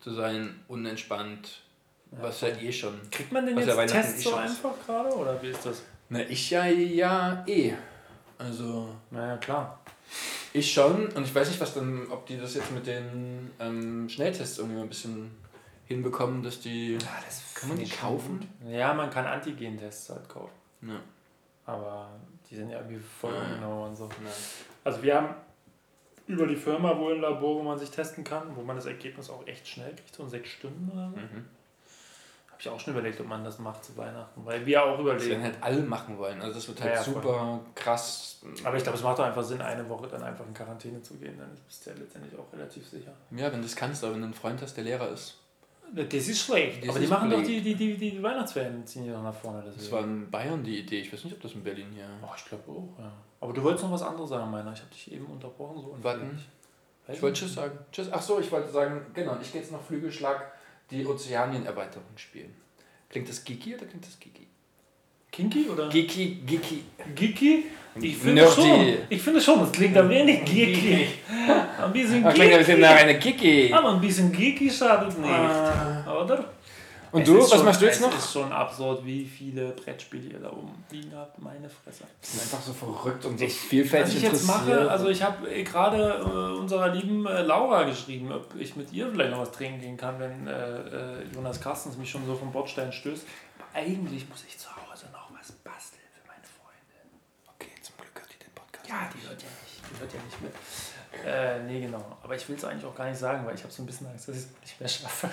zu sein, unentspannt, was ja eh schon. Kriegt man denn jetzt ja Weihnachten Tests eh so einfach gerade oder wie ist das? Na, ich ja, ja, eh. Also, Naja, klar. Ich schon und ich weiß nicht, was dann, ob die das jetzt mit den ähm, Schnelltests irgendwie mal ein bisschen hinbekommen, dass die. kann man die kaufen? Ja, man kann Antigen-Tests halt kaufen. Ja. Aber die sind ja irgendwie voll ja. ungenau und so. Ja. Also wir haben über die Firma wohl ein Labor, wo man sich testen kann, wo man das Ergebnis auch echt schnell kriegt, so in sechs Stunden oder so. Mhm. Ich auch schon überlegt, ob man das macht zu Weihnachten, weil wir auch Das werden überlegen. halt alle machen wollen. Also das wird halt Ja, super krass. Aber ich glaube, es macht doch einfach Sinn, eine Woche dann einfach in Quarantäne zu gehen, dann bist du ja letztendlich auch relativ sicher. Ja, wenn du das kannst, aber wenn du einen Freund hast, der Lehrer ist. Das ist schlecht. Das aber die ist machen doch blöd. die, die, die, die Weihnachtsferien, ziehen die doch nach vorne. Das Deswegen. war in Bayern die Idee. Ich weiß nicht, ob das in Berlin hier. Oh, ich glaube auch, ja. Aber du wolltest noch was anderes sagen, meiner. Ich habe dich eben unterbrochen. So Warten. Ich wollte. Tschüss sagen. Tschüss. Ach so, ich wollte sagen, genau, ich gehe jetzt noch Flügelschlag die Ozeanien-Erweiterung spielen. Klingt das geeky oder klingt das geeky? Kinky oder? Geeky, geeky. Geeky? Ich finde schon. Ich finde schon, das klingt ein wenig geeky. Ein bisschen Das klingt ein bisschen nach geeky. einer geeky. Aber ein bisschen geeky schadet nicht. Ah. Oder? Und Es du, ist was schon, machst du jetzt es noch? ist schon absurd, wie viele Brettspiele ihr da umliegen habt. Meine Fresse. Die sind einfach so verrückt und so Was vielfältig ich jetzt mache, also ich habe äh, gerade äh, unserer lieben äh, Laura geschrieben, ob ich mit ihr vielleicht noch was trinken gehen kann, wenn äh, äh, Jonas Carstens mich schon so vom Bordstein stößt. Aber eigentlich muss ich zu Hause noch was basteln für meine Freundin. okay, zum Glück hört die den Podcast. Ja, die hört ja nicht, die hört ja nicht mit. Äh, nee, genau. Aber ich will es eigentlich auch gar nicht sagen, weil ich habe so ein bisschen Angst, dass ich es nicht mehr schaffe.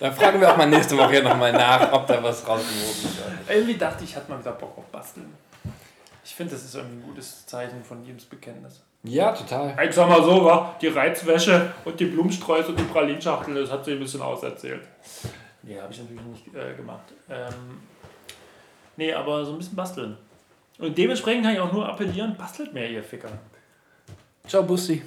Dann fragen wir auch mal nächste Woche nochmal nach, ob da was rausgewogen wird. Irgendwie dachte ich, ich hatte mal wieder Bock auf Basteln. Ich finde, das ist irgendwie ein gutes Zeichen von Liebesbekenntnis. Ja, total. Ich sag mal so, wa? die Reizwäsche und die Blumensträuße und die Pralinschachtel, das hat sie ein bisschen auserzählt. Nee, habe ich natürlich nicht äh, gemacht. Ähm, nee, aber so ein bisschen basteln. Und dementsprechend kann ich auch nur appellieren, bastelt mehr, ihr Ficker. Ciao, Bussi.